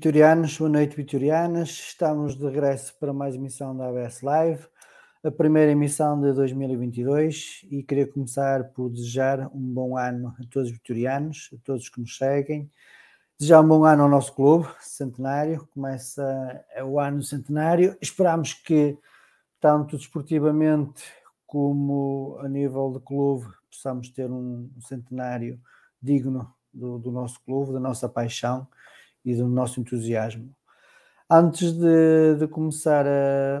vitorianos. Boa noite, vitorianas. Estamos de regresso para mais emissão da ABS Live, a primeira emissão de 2022 e queria começar por desejar um bom ano a todos os vitorianos, a todos que nos seguem. Desejar um bom ano ao nosso clube, centenário. Começa o ano centenário. Esperamos que, tanto desportivamente como a nível de clube, possamos ter um centenário digno do, do nosso clube, da nossa paixão e do nosso entusiasmo. Antes de, de começar a,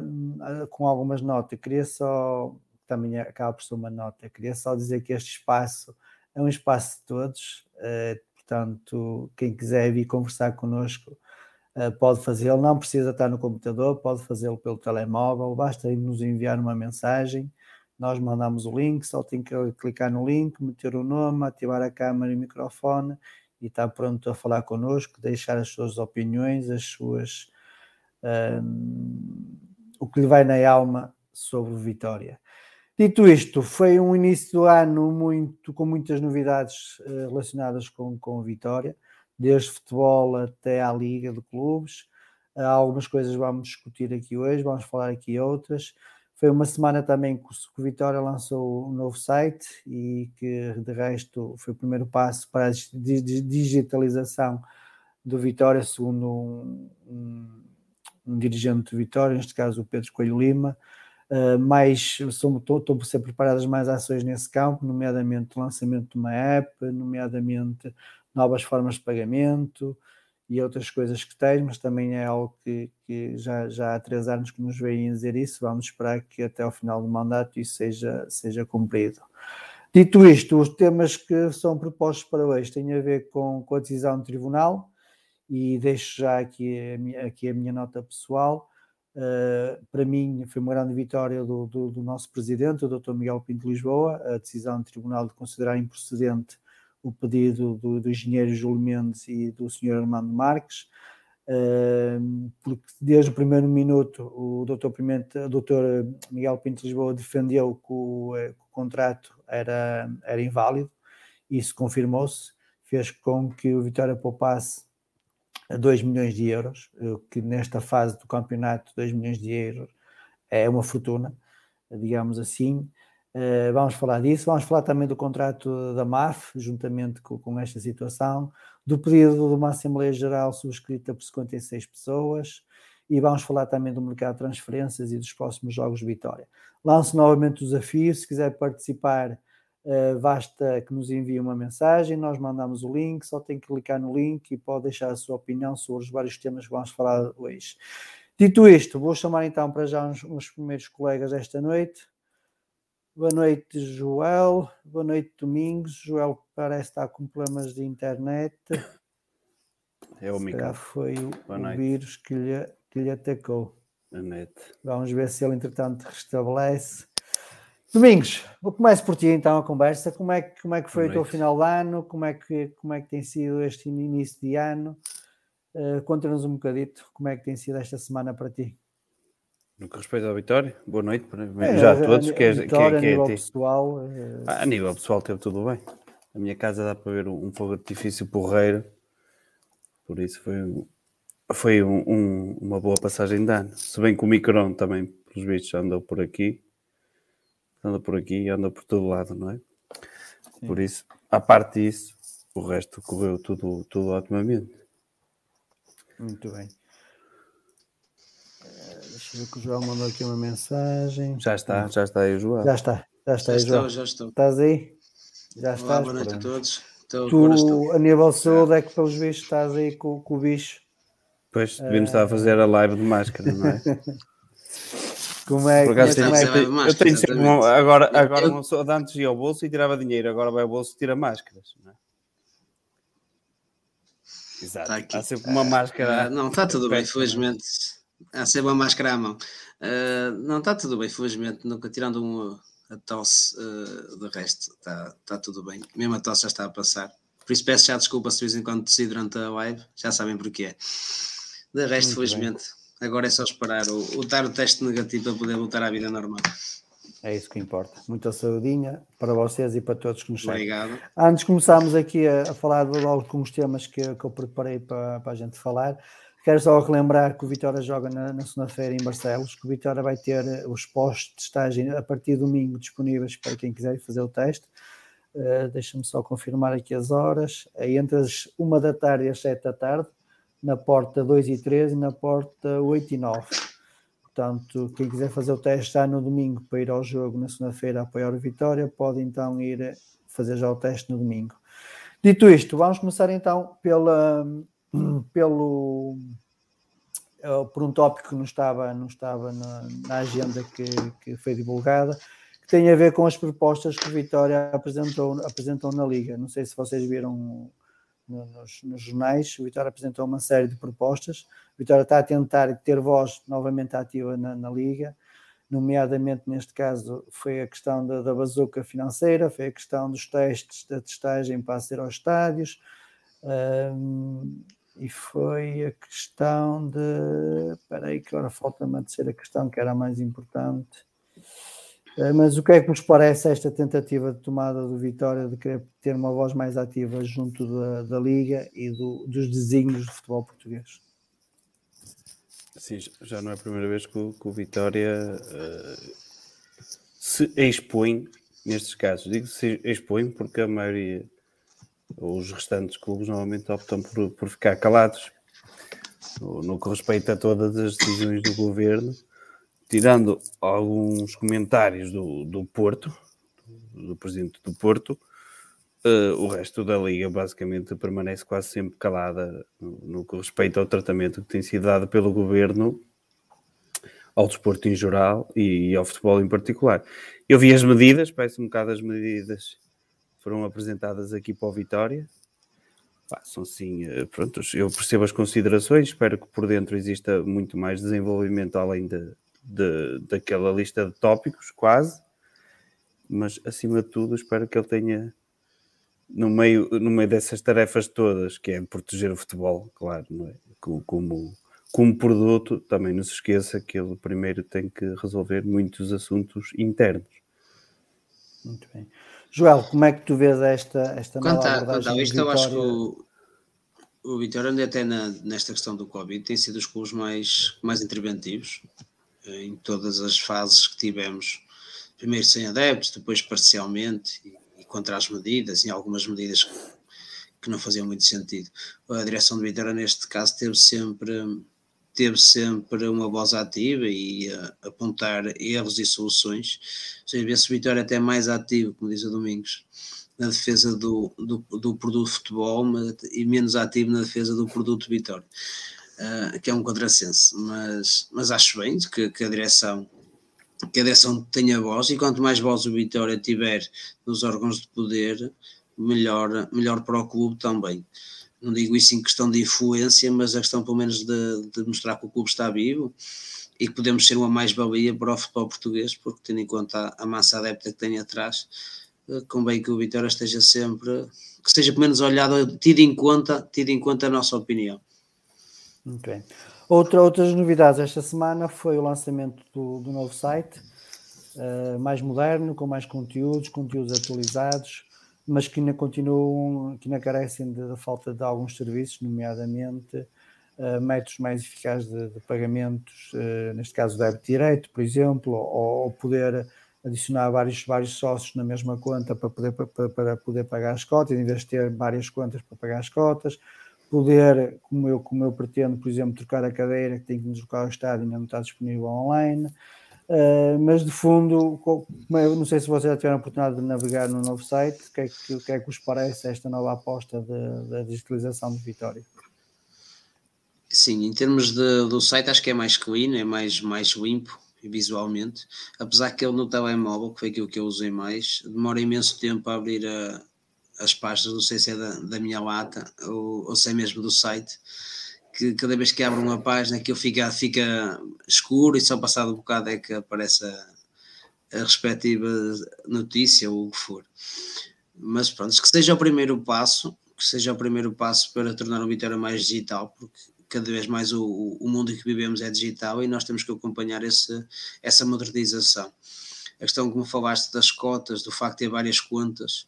a, com algumas notas, queria só, também acaba por ser uma nota, queria só dizer que este espaço é um espaço de todos, eh, portanto, quem quiser vir conversar connosco eh, pode fazê-lo, não precisa estar no computador, pode fazê-lo pelo telemóvel, basta nos enviar uma mensagem, nós mandamos o link, só tem que clicar no link, meter o nome, ativar a câmera e o microfone e está pronto a falar connosco, deixar as suas opiniões, as suas um, o que lhe vai na alma sobre Vitória. Dito isto, foi um início do ano muito, com muitas novidades uh, relacionadas com, com Vitória, desde futebol até à Liga de Clubes. Uh, algumas coisas vamos discutir aqui hoje, vamos falar aqui outras. Foi uma semana também que o Vitória lançou um novo site e que, de resto, foi o primeiro passo para a digitalização do Vitória, segundo um, um, um dirigente do Vitória, neste caso o Pedro Coelho Lima. Uh, mais, estão por ser preparadas mais ações nesse campo, nomeadamente o lançamento de uma app, nomeadamente novas formas de pagamento, e outras coisas que tens, mas também é algo que, que já, já há três anos que nos veem dizer isso. Vamos esperar que até ao final do mandato isso seja, seja cumprido. Dito isto, os temas que são propostos para hoje têm a ver com, com a decisão do tribunal e deixo já aqui a minha, aqui a minha nota pessoal. Uh, para mim foi uma grande vitória do, do, do, nosso presidente, o Dr. Miguel Pinto Lisboa, a decisão do tribunal de considerar improcedente o pedido do, do engenheiro Júlio Mendes e do senhor Armando Marques, porque desde o primeiro minuto o doutor, Pimenta, o doutor Miguel Pinto Lisboa defendeu que o, eh, que o contrato era, era inválido, isso confirmou-se, fez com que o Vitória poupasse 2 milhões de euros, que nesta fase do campeonato 2 milhões de euros é uma fortuna, digamos assim. Uh, vamos falar disso, vamos falar também do contrato da MAF, juntamente com, com, esta situação, do pedido de uma Assembleia Geral subscrita por 56 pessoas e vamos falar também do mercado de transferências e dos próximos jogos de Vitória. Lanço novamente o desafio, se quiser participar, uh, basta que nos envie uma mensagem, nós mandamos o link, só tem que clicar no link e pode deixar a sua opinião sobre os vários temas que vamos falar hoje. Dito isto, vou chamar então para já uns primeiros colegas desta noite. Boa noite, Joel. Boa noite, Domingos. Joel parece estar com problemas de internet. É o Miguel. foi o, o vírus que lhe, que lhe atacou. A net. Vamos ver se ele, entretanto, restabelece. Domingos, vou começar por ti então a conversa. Como é que, como é que foi o teu final de ano? Como é, que, como é que tem sido este início de ano? Uh, Conta-nos um bocadito como é que tem sido esta semana para ti. No que respeita à Vitória, boa noite é, já a todos. A, que é, vitória, que é, que é, a nível pessoal. É... Ah, a nível pessoal teve tudo bem. A minha casa dá para ver um fogo artifício porreiro, por isso foi, foi um, um, uma boa passagem de ano. Se bem que o Micron também, pelos vistos, andou por aqui, anda por aqui e anda por todo lado, não é? Sim. Por isso, a parte disso, o resto correu tudo, tudo otimamente. Muito bem. Deixa eu ver que o João mandou aqui uma mensagem. Já está, já está aí o João. Já está, já está já aí, João. Estou, já estou. Estás aí? Já estás. Olá, boa noite pronto. a todos. Então, tu, a nível de saúde, é que pelos bichos estás aí com, com o bicho. Pois, devíamos uh... estar a fazer a live de máscara, não é? Como é, Por acaso, como é, que, eu, eu tenho sempre uma, agora, agora uma pessoa de antes ia ao bolso e tirava dinheiro, agora vai ao bolso e tira máscaras, não é? Exato. Tá Há sempre uma máscara. Uh, não, está tudo bem, felizmente. Há sempre uma máscara à mão. Uh, não, está tudo bem, felizmente. Nunca tirando um, a tosse, uh, de resto, está tá tudo bem. Mesmo a tosse já está a passar. Por isso peço já desculpa se de vez em quando tossi durante a live, já sabem porquê. De resto, Muito felizmente, bem. agora é só esperar o, o dar o teste negativo para poder voltar à vida normal. É isso que importa. Muita saudinha para vocês e para todos que nos seguem. Obrigado. Antes de começarmos aqui a, a falar de os temas que, que eu preparei para, para a gente falar, quero só relembrar que o Vitória joga na, na segunda-feira em Barcelos, que o Vitória vai ter eh, os postos de estágio a partir de domingo disponíveis para quem quiser fazer o teste. Uh, Deixa-me só confirmar aqui as horas. É entre as 1 da tarde e as 7 da tarde, na porta 2 e 3 e na porta 8 e 9. Portanto, quem quiser fazer o teste já no domingo para ir ao jogo na segunda-feira apoiar o Vitória, pode então ir fazer já o teste no domingo. Dito isto, vamos começar então pela, pelo, eh, por um tópico que não estava, não estava na, na agenda que, que foi divulgada, que tem a ver com as propostas que o Vitória apresentou, apresentou na Liga. Não sei se vocês viram nos, nos, jornais, o Vitória apresentou uma série de propostas. O Vitória está a tentar ter voz novamente ativa na, na Liga, nomeadamente neste caso foi a questão da, da bazuca financeira, foi a questão dos testes da testagem para ser aos estádios, um, e foi a questão de. Espera aí, que agora falta-me a terceira questão, que era a mais importante. Eh, mas o que é que vos parece esta tentativa de tomada do Vitória de querer ter uma voz mais ativa junto da, da Liga e do, dos desígnios do futebol português? Sim, já não é a primeira vez que o, que o Vitória uh, se expõe nestes casos. Digo se expõe porque a maioria, os restantes clubes, normalmente optam por, por ficar calados no, que respeita a todas as decisões do governo tirando alguns comentários do, do Porto, do presidente do Porto, uh, o resto da liga basicamente permanece quase sempre calada no, no, que respeita ao tratamento que tem sido dado pelo governo ao desporto em geral e, e ao futebol em particular. Eu vi as medidas, parece um bocado as medidas foram apresentadas aqui para o Vitória. Pá, são sim, eh, pronto, eu percebo as considerações, espero que por dentro exista muito mais desenvolvimento além de, de, daquela lista de tópicos, quase, mas acima de tudo espero que ele tenha no meio, no meio dessas tarefas todas, que é proteger o futebol, claro, é? como, como produto, também não se esqueça que ele primeiro tem que resolver muitos assuntos internos. Muito bem. Joel, como é que tu vês esta, esta quanto nova abordagem? Quanto a isto, eu acho que o, o Vitória, até na, nesta questão do Covid, tem sido os clubes mais, mais interventivos em todas as fases que tivemos primeiro sem adeptos, depois parcialmente e, e contra as medidas, e algumas medidas que, que não faziam muito sentido. A direção do Vitória, neste caso, teve sempre teve sempre uma voz ativa e apontar erros e soluções. Ou seja, vê-se Vitória até mais ativo, como diz o Domingos, na defesa do, do, do produto futebol mas, e menos ativo na defesa do produto Vitória, uh, que é um contrassenso. Mas, mas acho bem que, que a direção que a direção tenha voz e quanto mais voz o Vitória tiver nos órgãos de poder, melhor, melhor para o clube também não digo isso em questão de influência, mas a questão pelo menos de, de mostrar que o clube está vivo e que podemos ser uma mais-valia para o futebol português, porque tendo em conta a, massa adepta que tem atrás, eh, convém que o Vitória esteja sempre, que seja pelo menos olhado, tido em conta, tido em conta a nossa opinião. Muito bem. Outra, outras novidades esta semana foi o lançamento do, do novo site, uh, mais moderno, com mais conteúdos, conteúdos atualizados, mas que ainda continuam, que ainda carecem da falta de alguns serviços, nomeadamente uh, métodos mais eficazes de, de pagamentos, uh, neste caso débito direito, por exemplo, ou, ou, poder adicionar vários, vários sócios na mesma conta para poder, para, para poder pagar as cotas, em vez de ter várias contas para pagar as cotas, poder, como eu, como eu pretendo, por exemplo, trocar a cadeira que tem que deslocar ao estádio ainda não está disponível online, Uh, mas de fundo, eu não sei se vocês já tiveram a oportunidade de navegar no novo site, o que é que, que, é que vos parece esta nova aposta da digitalização de Vitória? Sim, em termos de, do site, acho que é mais clean, é mais, mais limpo visualmente, apesar que ele no telemóvel, que foi aquilo que eu usei mais, demora imenso tempo a abrir a, as pastas, não sei se é da, da minha lata ou, ou se é mesmo do site que cada vez que abro uma página aquilo fica, fica escuro e só passado um bocado é que aparece a, a respectiva notícia ou o que for. Mas pronto, que seja o primeiro passo, que seja o primeiro passo para tornar o Vitória mais digital, porque cada vez mais o, o mundo em que vivemos é digital e nós temos que acompanhar esse, essa modernização. A questão, como falaste, das cotas, do facto de ter várias contas,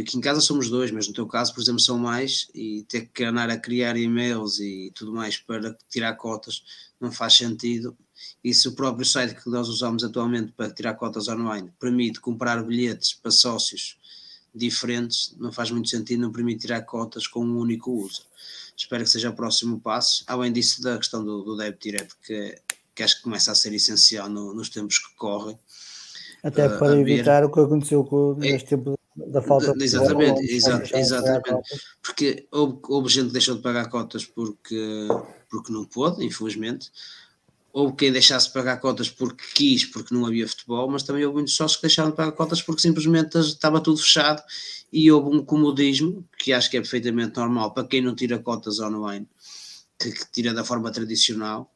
aqui em casa somos dois, mas no teu caso, por exemplo, são mais e ter que andar a criar e-mails e tudo mais para tirar cotas não faz sentido. E se o próprio site que nós usamos atualmente para tirar cotas online permite comprar bilhetes para sócios diferentes, não faz muito sentido, não permite tirar cotas com um único uso. Espero que seja o próximo passo. Além disso, da questão do, do débito direto, que, que acho que começa a ser essencial no, nos tempos que correm. Até uh, para evitar o que aconteceu com, é, neste tempo da falta de Exatamente, de exatamente, exatamente. Porque houve, houve gente que deixou de pagar cotas porque, porque não pôde, infelizmente. Houve quem deixasse de pagar cotas porque quis, porque não havia futebol, mas também houve muitos sócios que deixaram de pagar cotas porque simplesmente estava tudo fechado e houve um comodismo, que acho que é perfeitamente normal para quem não tira cotas online, que, que tira da forma tradicional,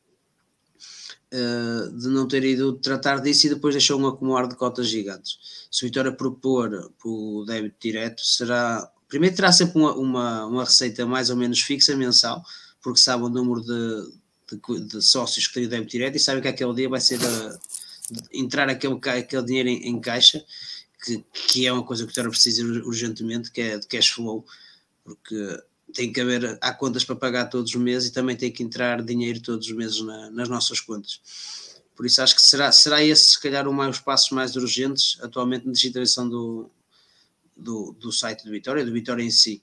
uh, de não ter ido tratar disso e depois deixou um acumular de cotas gigantes. Se o Vitória propor o débito direto, será. Primeiro terá sempre uma, uma, uma, receita mais ou menos fixa mensal, porque sabe o número de, de, de sócios que têm o débito direto e sabe que aquele dia vai ser a, entrar aquele, aquele dinheiro em, em caixa, que, que, é uma coisa que o Vitória precisa urgentemente, que é de cash flow, porque tem que haver, há contas para pagar todos os meses e também tem que entrar dinheiro todos os meses na, nas nossas contas. Por isso acho que será, será esse, se calhar, um dos passos mais urgentes atualmente na digitalização do, do, do site do Vitória, do Vitória em si.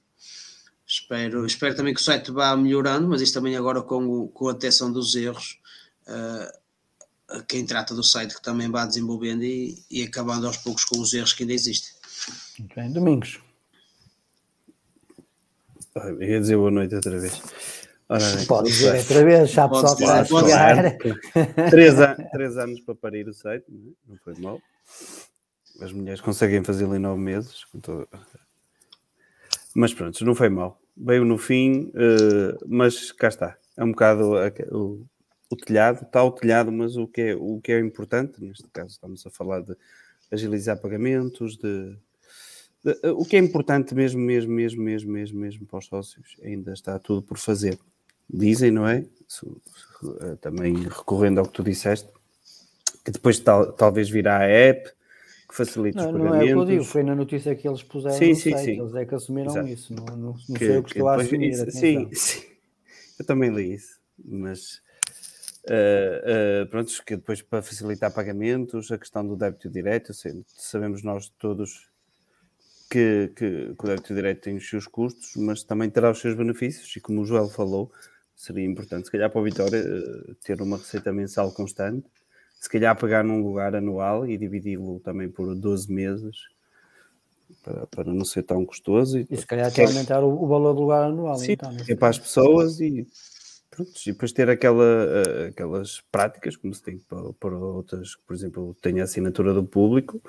Espero, espero também que o site vá melhorando, mas isso também agora com, o, com a detecção dos erros, uh, quem trata do site que também vá desenvolvendo e, e acabando aos poucos com os erros que ainda existem. Muito bem, Domingos. Eu ia dizer boa noite outra vez. Ora, pode dizer outra vez, já pessoal que está a chegar. Três, três anos para parir o site, não é? foi mal. As mulheres conseguem fazê-lo em nove meses. Todo... Mas pronto, não foi mal. Veio no fim, uh, mas cá está. É um bocado o, o telhado, está o telhado, mas o que, é, o que é importante, neste caso estamos a falar de agilizar pagamentos, de o que é importante mesmo, mesmo, mesmo, mesmo, mesmo, mesmo para os sócios, ainda está tudo por fazer. Dizem, não é? Eh, também recorrendo ao que tu disseste, que depois tal, talvez virá a app que facilite não, os pagamentos. Não é o que eu digo, foi na notícia que eles puseram sim, sim, site, sim. eles é que assumiram Exato. isso, não, não, não que, sei o que, que estou a assumir. Isso, sim, sim, eu também li isso, mas Uh, uh, pronto, que depois para facilitar pagamentos, a questão do débito direto, sabemos nós todos que, que, que, o débito direto tem os seus custos, mas também terá os seus benefícios, e como o Joel falou, seria importante, se calhar para o Vitória, uh, ter uma receita mensal constante, se calhar pegar num lugar anual e dividi-lo também por 12 meses, para, para não ser tão custoso. E, e se calhar até aumentar o, o, valor do lugar anual. Sim, então, é para as pessoas e, pronto, e depois ter aquela, uh, aquelas práticas, como se tem para, para outras, por exemplo, tem a assinatura do público,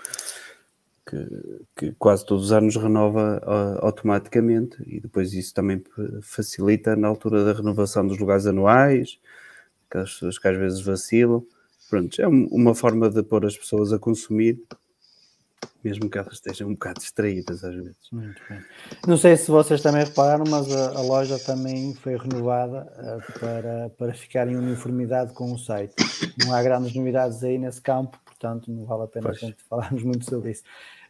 que, que quase todos os anos renova uh, automaticamente e depois isso também facilita na altura da renovação dos lugares anuais, aquelas pessoas que às vezes vacilam. Pronto, é uma forma de pôr as pessoas a consumir mesmo que elas estejam um bocado distraídas às vezes. Muito bem. Não sei se vocês também repararam, mas a, a loja também foi renovada uh, para, para ficar em uniformidade com o site. Não há grandes novidades aí nesse campo, portanto não vale a pena a gente falarmos muito sobre isso.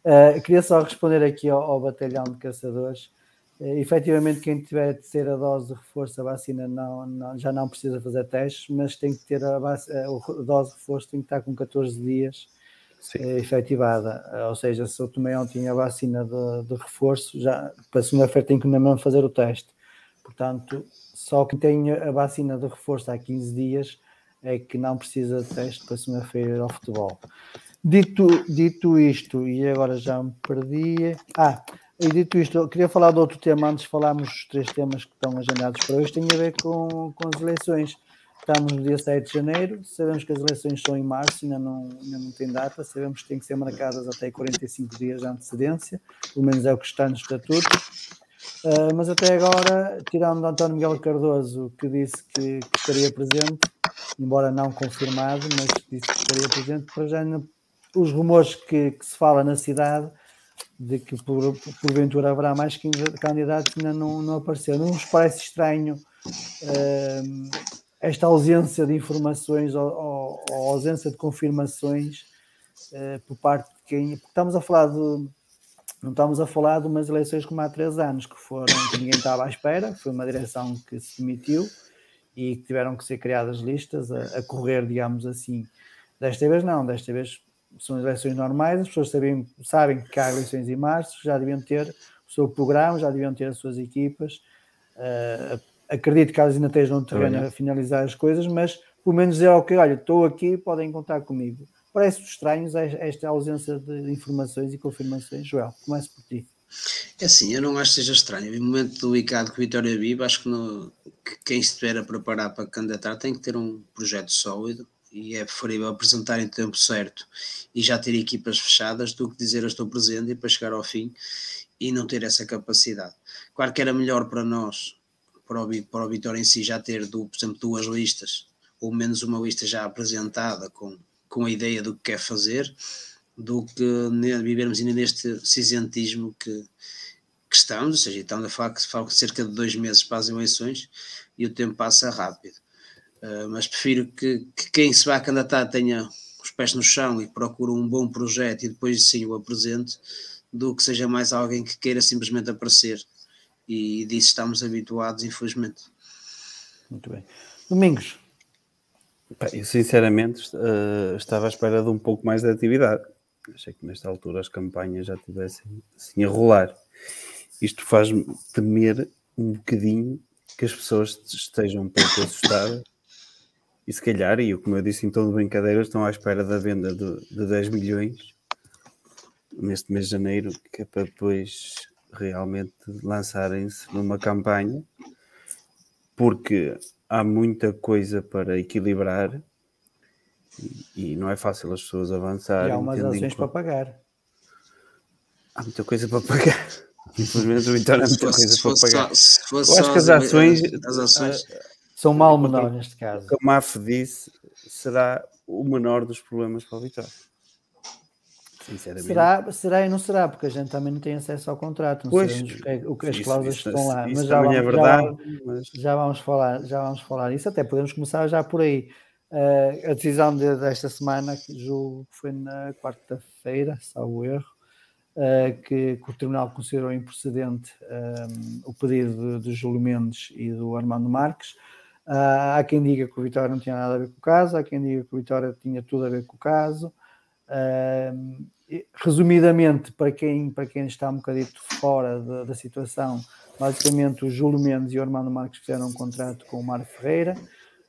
Uh, queria só responder aqui ao, ao batalhão de caçadores. Uh, efetivamente, quem tiver a dose de reforço, a vacina não, não, já não precisa fazer testes, mas tem que ter a, a, a dose de reforço, tem que estar com 14 dias Sim. Eh, efetivada. Ou seja, se eu tomei ontem a vacina de, de reforço, já para segunda-feira tenho que mesmo fazer o teste. Portanto, só quem tem a vacina de reforço há 15 dias é que não precisa de teste para segunda-feira ao futebol. Dito, dito isto, e agora já me perdi. Ah, e dito isto, eu queria falar de outro tema antes de falarmos dos três temas que estão agendados para hoje, tem a ver com, com as eleições. Estamos no dia 7 de janeiro, sabemos que as eleições são em março, ainda não, ainda não tem data, sabemos que têm que ser marcadas até 45 dias de antecedência, pelo menos é o que está no estatuto. Uh, mas até agora, tirando António Miguel Cardoso, que disse que, que, estaria presente, embora não confirmado, mas disse que estaria presente, para já os rumores que, que, se fala na cidade de que por, porventura haverá mais candidatos ainda não, não apareceram. Não nos parece estranho uh, esta ausência de informações ou, ou, ou ausência de confirmações uh, por parte de quem. Porque estamos a falar de. Não estamos a falar de umas eleições como há três anos, que foram que ninguém estava à espera, foi uma direção que se demitiu e que tiveram que ser criadas listas a, a correr, digamos assim. Desta vez não, desta vez são eleições normais, as pessoas sabem, sabem que há eleições em março, já deviam ter o seu programa, já deviam ter as suas equipas. Uh, acredito que elas ainda estejam no terreno a finalizar as coisas, mas pelo menos é ok, olha, estou aqui, podem contar comigo. Parece estranho esta ausência de informações e confirmações. Joel, começo por ti. É assim, eu não acho que seja estranho. No momento do ICAD que Vitória vive, acho que, no, que quem estiver a preparar para candidatar tem que ter um projeto sólido e é preferível apresentar em tempo certo e já ter equipas fechadas do que dizer eu estou presente e para chegar ao fim e não ter essa capacidade. Claro que era melhor para nós para o, para o Vitória em si já ter, do, por exemplo, duas listas, ou menos uma lista já apresentada com, com a ideia do que quer fazer, do que vivermos ainda neste cinzentismo que, que estamos, ou seja, estamos a falar que cerca de dois meses para as eleições e o tempo passa rápido. Uh, mas prefiro que, que, quem se vai candidatar tenha os pés no chão e procure um bom projeto e depois sim o apresente, do que seja mais alguém que queira simplesmente aparecer e disso estamos habituados, infelizmente. Muito bem. Domingos. Eu sinceramente uh, estava à espera de um pouco mais de atividade. Achei que nesta altura as campanhas já tivessem assim a rolar. Isto faz-me temer um bocadinho que as pessoas estejam um pouco assustadas e se calhar, e como eu disse em tom de brincadeira, estão à espera da venda de, de 10 milhões neste mês de janeiro, que é para depois realmente lançarem-se numa campanha, porque há muita coisa para equilibrar e, e não é fácil as pessoas avançarem. E há umas ações para pagar. Há muita coisa para pagar. Infelizmente o Vitória há muita coisa para pagar. Eu acho que as ações, as ações são mal menor neste caso. Como a MAF disse, será o menor dos problemas para o Vitória. Sinceramente. Será, será e não será, porque a gente também não tem acesso ao contrato, não pois, sabemos o que, as cláusulas isso, estão lá. mas já vamos, é verdade, já, mas... já, vamos falar, já vamos falar isso, até podemos começar já por aí. Uh, a decisão de, desta semana, que julgo que foi na quarta-feira, salvo erro, uh, que, que, o Tribunal considerou improcedente um, o pedido de Júlio Mendes e do Armando Marques. Uh, há quem diga que o Vitória não tinha nada a ver com o caso, há quem diga que o Vitória tinha tudo a ver com o caso. Uh, resumidamente, para quem, para quem está um bocadito fora da, situação, basicamente o Júlio Mendes e o Armando Marques fizeram um contrato com o Mário Ferreira.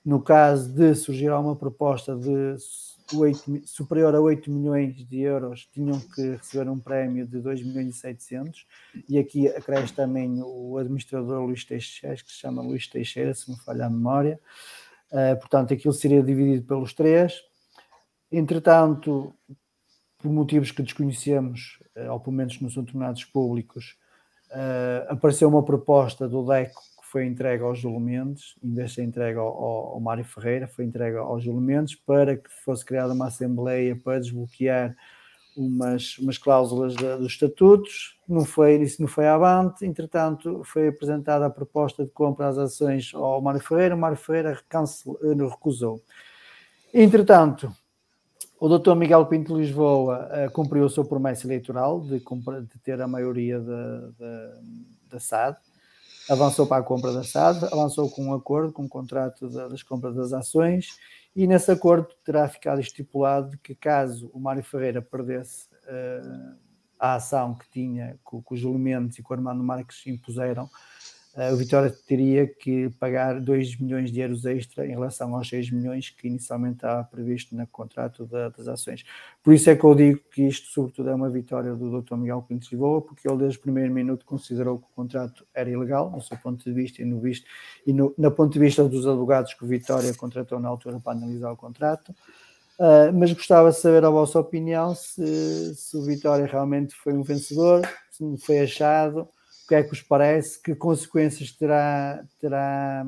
No caso de surgir uma proposta de 8, superior a 8 milhões de euros, tinham que receber um prémio de 2 milhões e 700. E aqui acresce também o administrador Luís Teixeira, que se chama Luís Teixeira, se me falha a memória. Uh, portanto, aquilo seria dividido pelos três. Entretanto, por motivos que desconhecemos, uh, ou pelo menos não são tornados públicos, uh, apareceu uma proposta do DECO foi entregue aos Júlio Mendes, de ser entregue ao, ao, Mário Ferreira, foi entregue aos Júlio Mendes para que fosse criada uma assembleia para desbloquear umas, umas cláusulas de, dos estatutos, não foi, isso não foi avante, entretanto foi apresentada a proposta de compra das ações ao Mário Ferreira, o Mário Ferreira eh, recusou. Entretanto, o doutor Miguel Pinto Lisboa uh, cumpriu a sua promessa eleitoral de, de ter a maioria da SAD, avançou para a compra da SAD, avançou com um acordo, com um contrato das compras das ações, e nesse acordo terá ficado estipulado que caso o Mário Ferreira perdesse uh, a ação que tinha, com, com os elementos e com o Armando Marques impuseram, o Vitória teria que pagar 2 milhões de euros extra em relação aos 6 milhões que inicialmente estava previsto no contrato da, das ações. Por isso é que eu digo que isto, sobretudo, é uma vitória do Dr. Miguel Pinto de Lisboa, porque ele, desde o primeiro minuto, considerou que o contrato era ilegal, no seu ponto de vista e no visto, e no, no ponto de vista dos advogados que o Vitória contratou na altura para analisar o contrato. Uh, mas gostava de saber a vossa opinião se, se o Vitória realmente foi um vencedor, se foi achado, que é que vos parece? Que consequências terá, terá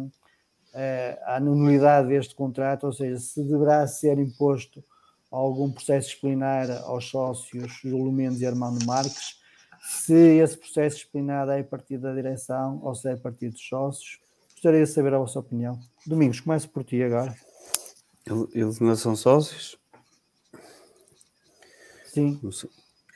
eh, a nulidade deste contrato? Ou seja, se deverá ser imposto algum processo disciplinar aos sócios Júlio Mendes e Armando Marques? Se esse processo disciplinar é a partir da direção ou se é a partir dos sócios? Gostaria de saber a vossa opinião. Domingos, começo por ti agora. Eles não são sócios? Sim.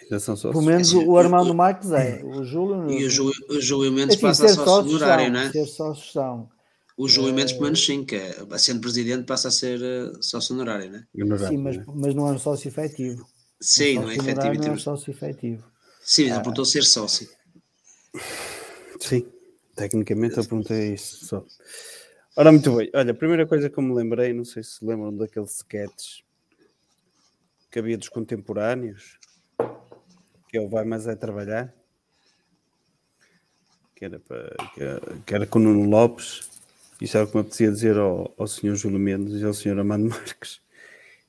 Já são sócios. Pelo menos o Armando Marques é. O Júlio. E o Júlio, o Júlio Mendes assim, passa a sócio honorário, não é? Ser sócios são. O Júlio Mendes, pelo menos sim, que é, sendo presidente, passa a ser uh, sócio honorário, não é? Sim, mas, mas não é um sócio efetivo. Sim, um não é efetivo. Não é um sócio efetivo. Sim, ele perguntou ser sócio. Sim, tecnicamente eu perguntei isso só. Ora, muito bem. Olha, a primeira coisa que eu me lembrei, não sei se lembram daqueles sketches que havia dos contemporâneos, que ele vai mais a trabalhar, que era, para, que era com o Nuno Lopes, isso era o que me apetecia dizer ao, ao senhor Júlio Mendes e ao senhor Amando Marques.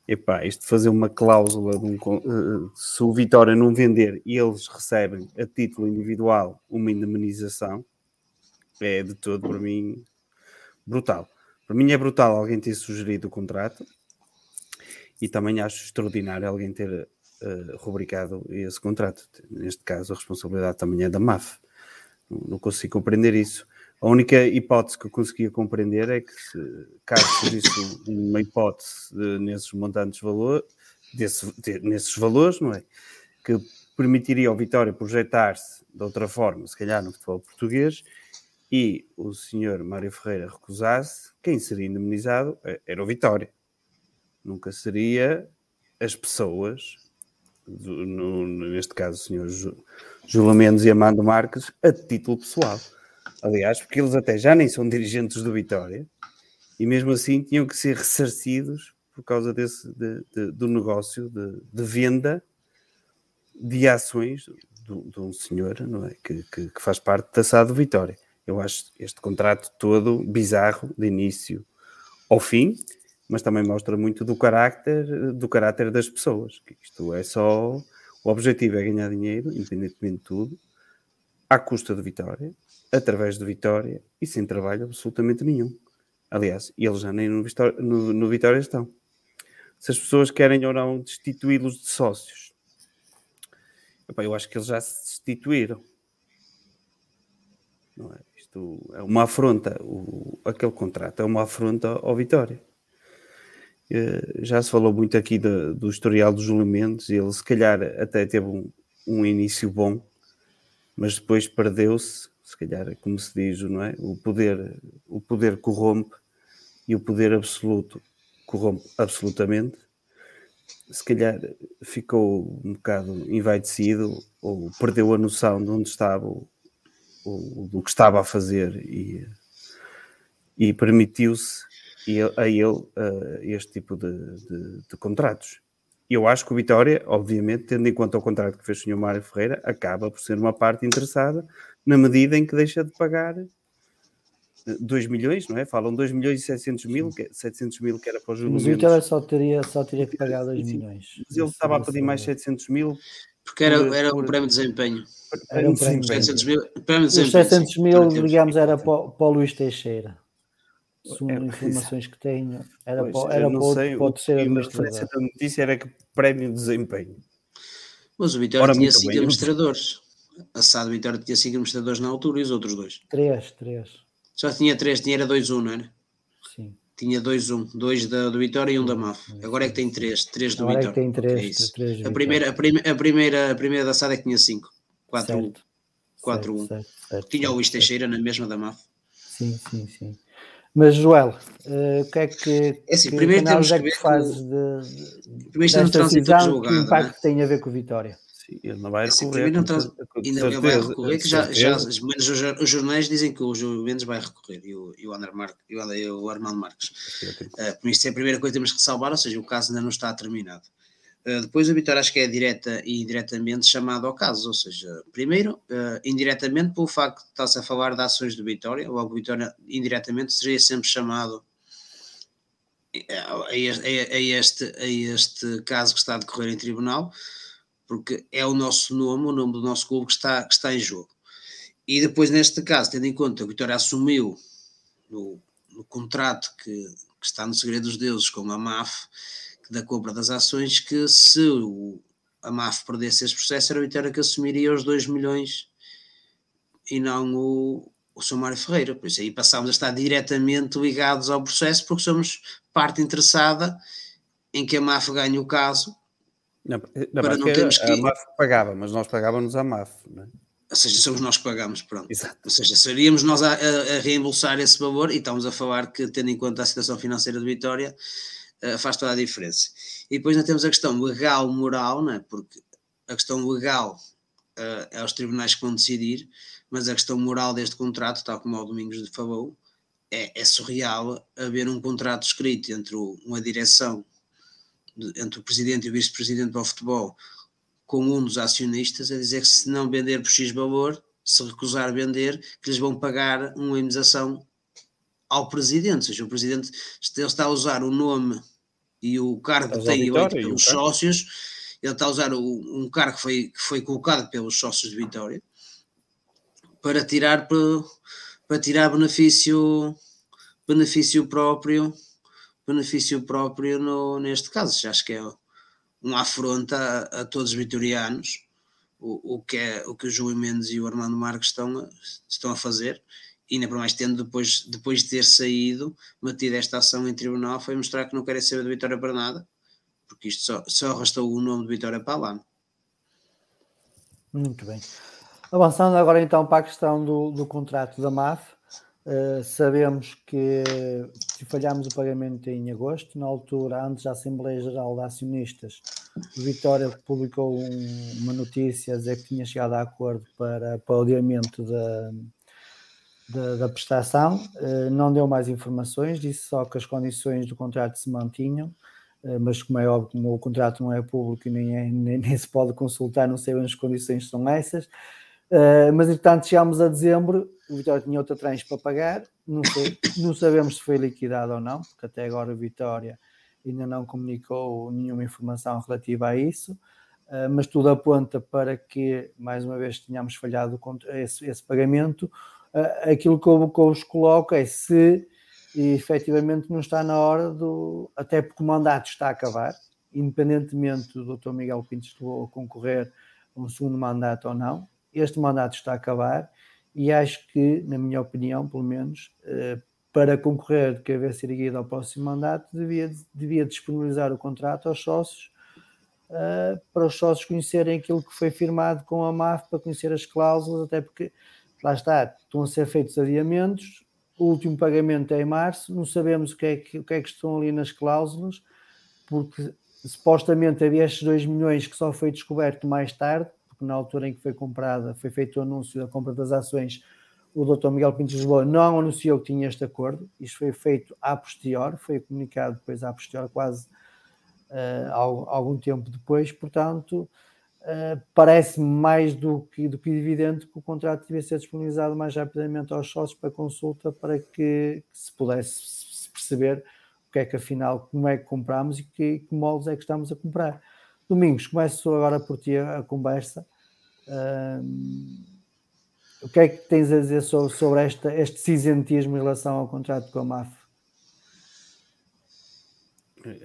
Epá, isto de fazer uma cláusula um, uh, se o Vitória não vender e eles recebem a título individual uma indemnização, é de todo para mim brutal. Para mim é brutal alguém ter sugerido o contrato e também acho extraordinário alguém ter uh, rubricado esse contrato. Neste caso, a responsabilidade também é da MAF. Não, não consigo compreender isso. A única hipótese que eu conseguia compreender é que, se, caso surgisse uma hipótese nesses montantes de valor, desse, de, nesses valores, não é? Que permitiria ao Vitória projetar-se de outra forma, se calhar no futebol português, e o senhor Mário Ferreira recusasse, quem seria indemnizado eh, era o Vitória. Nunca seria as pessoas do, no, neste caso o senhor Júlio Mendes e Amando Marques, a título pessoal. Aliás, porque eles até já nem são dirigentes do Vitória e mesmo assim tinham que ser ressarcidos por causa desse, de, de, do negócio de, de, venda de ações de, um senhor não é? Que, que, que, faz parte da SAD Vitória. Eu acho este contrato todo bizarro, de início ao fim, mas também mostra muito do caráter, do caráter das pessoas. Que isto é só o objetivo é ganhar dinheiro, independentemente de tudo, à custa de vitória, através de vitória e sem trabalho absolutamente nenhum. Aliás, eles já nem no, Vitória, no, no Vitória estão. Se as pessoas querem ou não destituí-los de sócios, eu acho que eles já se destituíram. É? Isto é uma afronta, o, aquele contrato é uma afronta ao Vitória. Eh, já se falou muito aqui do, do historial dos Júlio ele se calhar até teve um, um início bom, mas depois perdeu-se, se calhar, como se diz, não é? O poder, o poder corrompe e o poder absoluto corrompe absolutamente, se calhar ficou um bocado envaidecido ou perdeu a noção de onde estava, ou, do que estava a fazer e, e permitiu-se a ele uh, este tipo de, de, de, contratos. Eu acho que o Vitória, obviamente, tendo em conta o contrato que fez o Sr. Mário Ferreira, acaba por ser uma parte interessada na medida em que deixa de pagar 2 milhões, não é? Falam 2 milhões e 700 mil, que, 700 mil que era para o Júlio Mas o Vitória só teria, só teria que pagar 2 milhões. Mas ele estava a pedir mais 700 mil. Porque era, era o prémio de desempenho. Era um prémio, 700 mil, prémio de desempenho. Os 700 mil, digamos, era para, para o Luís Teixeira. Segundo é, informações que tenho, era pois, para, era para, sei, para o terceiro administrador. A notícia era que prémio de desempenho. Mas o Vitória Ora, tinha 5 administradores. A SAD Vitória tinha 5 administradores na altura e os outros dois? 3, 3. Só tinha três, tinha era 2-1, não era? Sim. Tinha 2-1, dois da, do Vitória e um da MAF. Agora é que tem três, três do Agora Vitória. É que tem três, é três a, primeira, a, prime, a, primeira, a primeira da SAD é que tinha 5, 4-1. 4-1. Tinha o Luís Teixeira na mesma da MAF. Sim, sim, sim. Mas, Joel, uh, o que é que, é assim, que primeiro temos é que, que fazes de, de, primeiro desta decisão, que impacto né? tem a ver com o Vitória? Sim, ele não vai assim, recorrer. Não ainda ele vai recorrer, que já, já os, os jornais dizem que o João Mendes vai recorrer e o, e o, André Mar, e o, e o Armando Marques. Uh, por isso é a primeira coisa que temos que salvar, ou seja, o caso ainda não está terminado. Uh, depois a vitória acho que é direta e indiretamente chamado ao caso, ou seja, primeiro, uh, indiretamente pelo facto de estar-se a falar de ações do Vitória, logo Vitória indiretamente seria sempre chamado a este, a, este, a este caso que está a decorrer em tribunal, porque é o nosso nome, o nome do nosso clube que está, que está em jogo. E depois, neste caso, tendo em conta que o Vitória assumiu no, no contrato que, que, está no Segredo dos Deuses com a MAF, da compra das ações, que se o, a MAF perdesse esse processo, era o Vitória que assumiria os 2 milhões e não o, o Sr. Mário Ferreira. Por isso aí passámos a estar diretamente ligados ao processo, porque somos parte interessada em que a MAF ganhe o caso não, não, para não termos que... A MAF pagava, mas nós pagávamos a MAF, não é? Ou seja, somos nós que pagamos, pronto. Exato. Ou seja, seríamos nós a, a, a, reembolsar esse valor e estamos a falar que, tendo em conta a situação financeira de Vitória, faz toda a diferença. E depois ainda temos a questão legal, moral, né? porque a questão legal uh, é os tribunais que vão decidir, mas a questão moral deste contrato, tal como o Domingos falou, é, é surreal haver um contrato escrito entre uma direção entre o presidente e o vice-presidente do futebol com um dos acionistas a dizer que se não vender por X valor, se recusar vender, que lhes vão pagar uma indemnização ao presidente, ou seja, o presidente está a usar o nome e o cargo que tem eleito pelos sócios, ele está a usar o, um cargo que foi, que foi colocado pelos sócios de Vitória para tirar para, para tirar benefício benefício próprio benefício próprio no, neste caso. Acho que é uma afronta a, a todos os vitorianos o, o, que é, o que o João Mendes e o Armando Marques estão a, estão a fazer. Ainda por mais tendo depois, depois de ter saído, metido esta ação em tribunal, foi mostrar que não querem saber de Vitória para nada, porque isto só, só arrastou o nome de Vitória para lá. Muito bem. Avançando agora então para a questão do, do contrato da MAF, Uh, sabemos que, que falhámos o pagamento em agosto, na altura, antes da Assembleia Geral de Acionistas, o Vitória publicou um, uma notícia a dizer que tinha chegado a acordo para, para o adiamento da, da, da prestação, uh, não deu mais informações, disse só que as condições do contrato se mantinham, uh, mas como é óbvio, como o contrato não é público e nem, é, nem, nem se pode consultar, não sei as condições são essas, Uh, mas entretanto chegámos a dezembro, o Vitória tinha outra tranche para pagar, não, sei, não sabemos se foi liquidado ou não, porque até agora o Vitória ainda não comunicou nenhuma informação relativa a isso, mas tudo aponta para que, mais uma vez, tenhamos falhado esse, esse pagamento. Aquilo que eu, que eu vos coloco é se efetivamente não está na hora do. Até porque o mandato está a acabar, independentemente do Dr. Miguel Pintos de concorrer a um segundo mandato ou não, este mandato está a acabar e acho que, na minha opinião, pelo menos, eh, para concorrer de cabeça erguida ao próximo mandato, devia, devia disponibilizar o contrato aos sócios, eh, para os sócios conhecerem aquilo que foi firmado com a MAF, para conhecer as cláusulas, até porque, lá está, estão a ser feitos adiamentos, o último pagamento é em março, não sabemos o que é que, o que, é que estão ali nas cláusulas, porque supostamente havia estes 2 milhões que só foi descoberto mais tarde, porque na altura em que foi comprada, foi feito o anúncio da compra das ações, o Dr. Miguel Pinto de Lisboa não anunciou que tinha este acordo, isto foi feito a posterior, foi comunicado depois a posterior, quase uh, algum tempo depois, portanto, uh, parece mais do que, do que evidente que o contrato devia ser disponibilizado mais rapidamente aos sócios para consulta para que, que se pudesse perceber o que é que afinal, como é que compramos e que, que moldes é que estamos a comprar. Domingos, começo agora por ti a, a conversa. Uh, o que é que tens a dizer sobre, sobre esta, este cinzentismo em relação ao contrato com a MAF?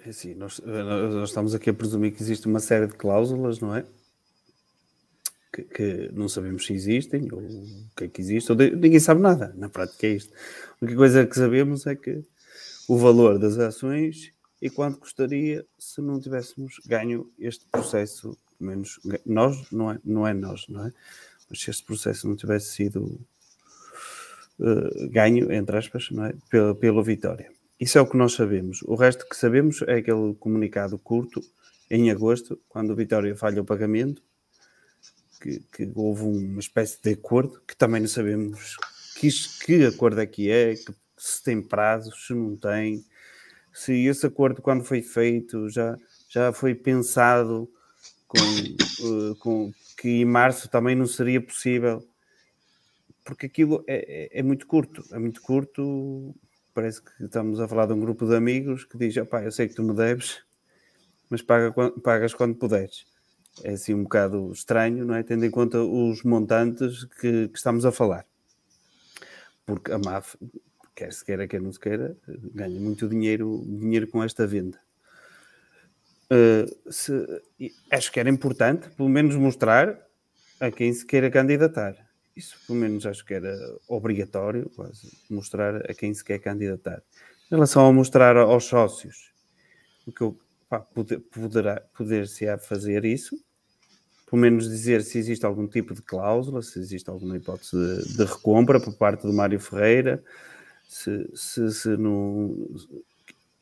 É assim, nós, nós, estamos aqui a presumir que existe uma série de cláusulas, não é? Que, que, não sabemos se existem ou o que é que existe, ou de, ninguém sabe nada. Na prática é isto. A única coisa que sabemos é que o valor das ações e quanto custaria se não tivéssemos ganho este processo, menos nós, não é, não é nós, não é? Mas se este processo não tivesse sido uh, ganho, entre aspas, não é? pela, pela vitória. Isso é o que nós sabemos. O resto que sabemos é aquele comunicado curto em agosto, quando o Vitória falha o pagamento, que, que, houve uma espécie de acordo, que também não sabemos que, que acordo é que é, que, se tem prazos, se não tem, se esse acordo, quando foi feito, já, já foi pensado com, uh, com que em março também não seria possível, porque aquilo é, é, é muito curto, é muito curto parece que estamos a falar de um grupo de amigos que diz: opá, eu sei que tu me deves, mas paga, pagas quando puderes. É assim um bocado estranho, não é? Tendo em conta os montantes que, que estamos a falar. Porque a MAF, quer se queira, quer não se queira, ganha muito dinheiro, dinheiro com esta venda. Uh, se, acho que era importante, pelo menos, mostrar a quem se queira candidatar isso pelo menos acho que era obrigatório, quase, mostrar a quem se quer candidatar. Em relação a mostrar aos sócios, o que eu pá, poder, poderá, poder-se á fazer isso, pelo menos dizer se existe algum tipo de cláusula, se existe alguma hipótese de, de recompra por parte do Mário Ferreira, se, se, se não.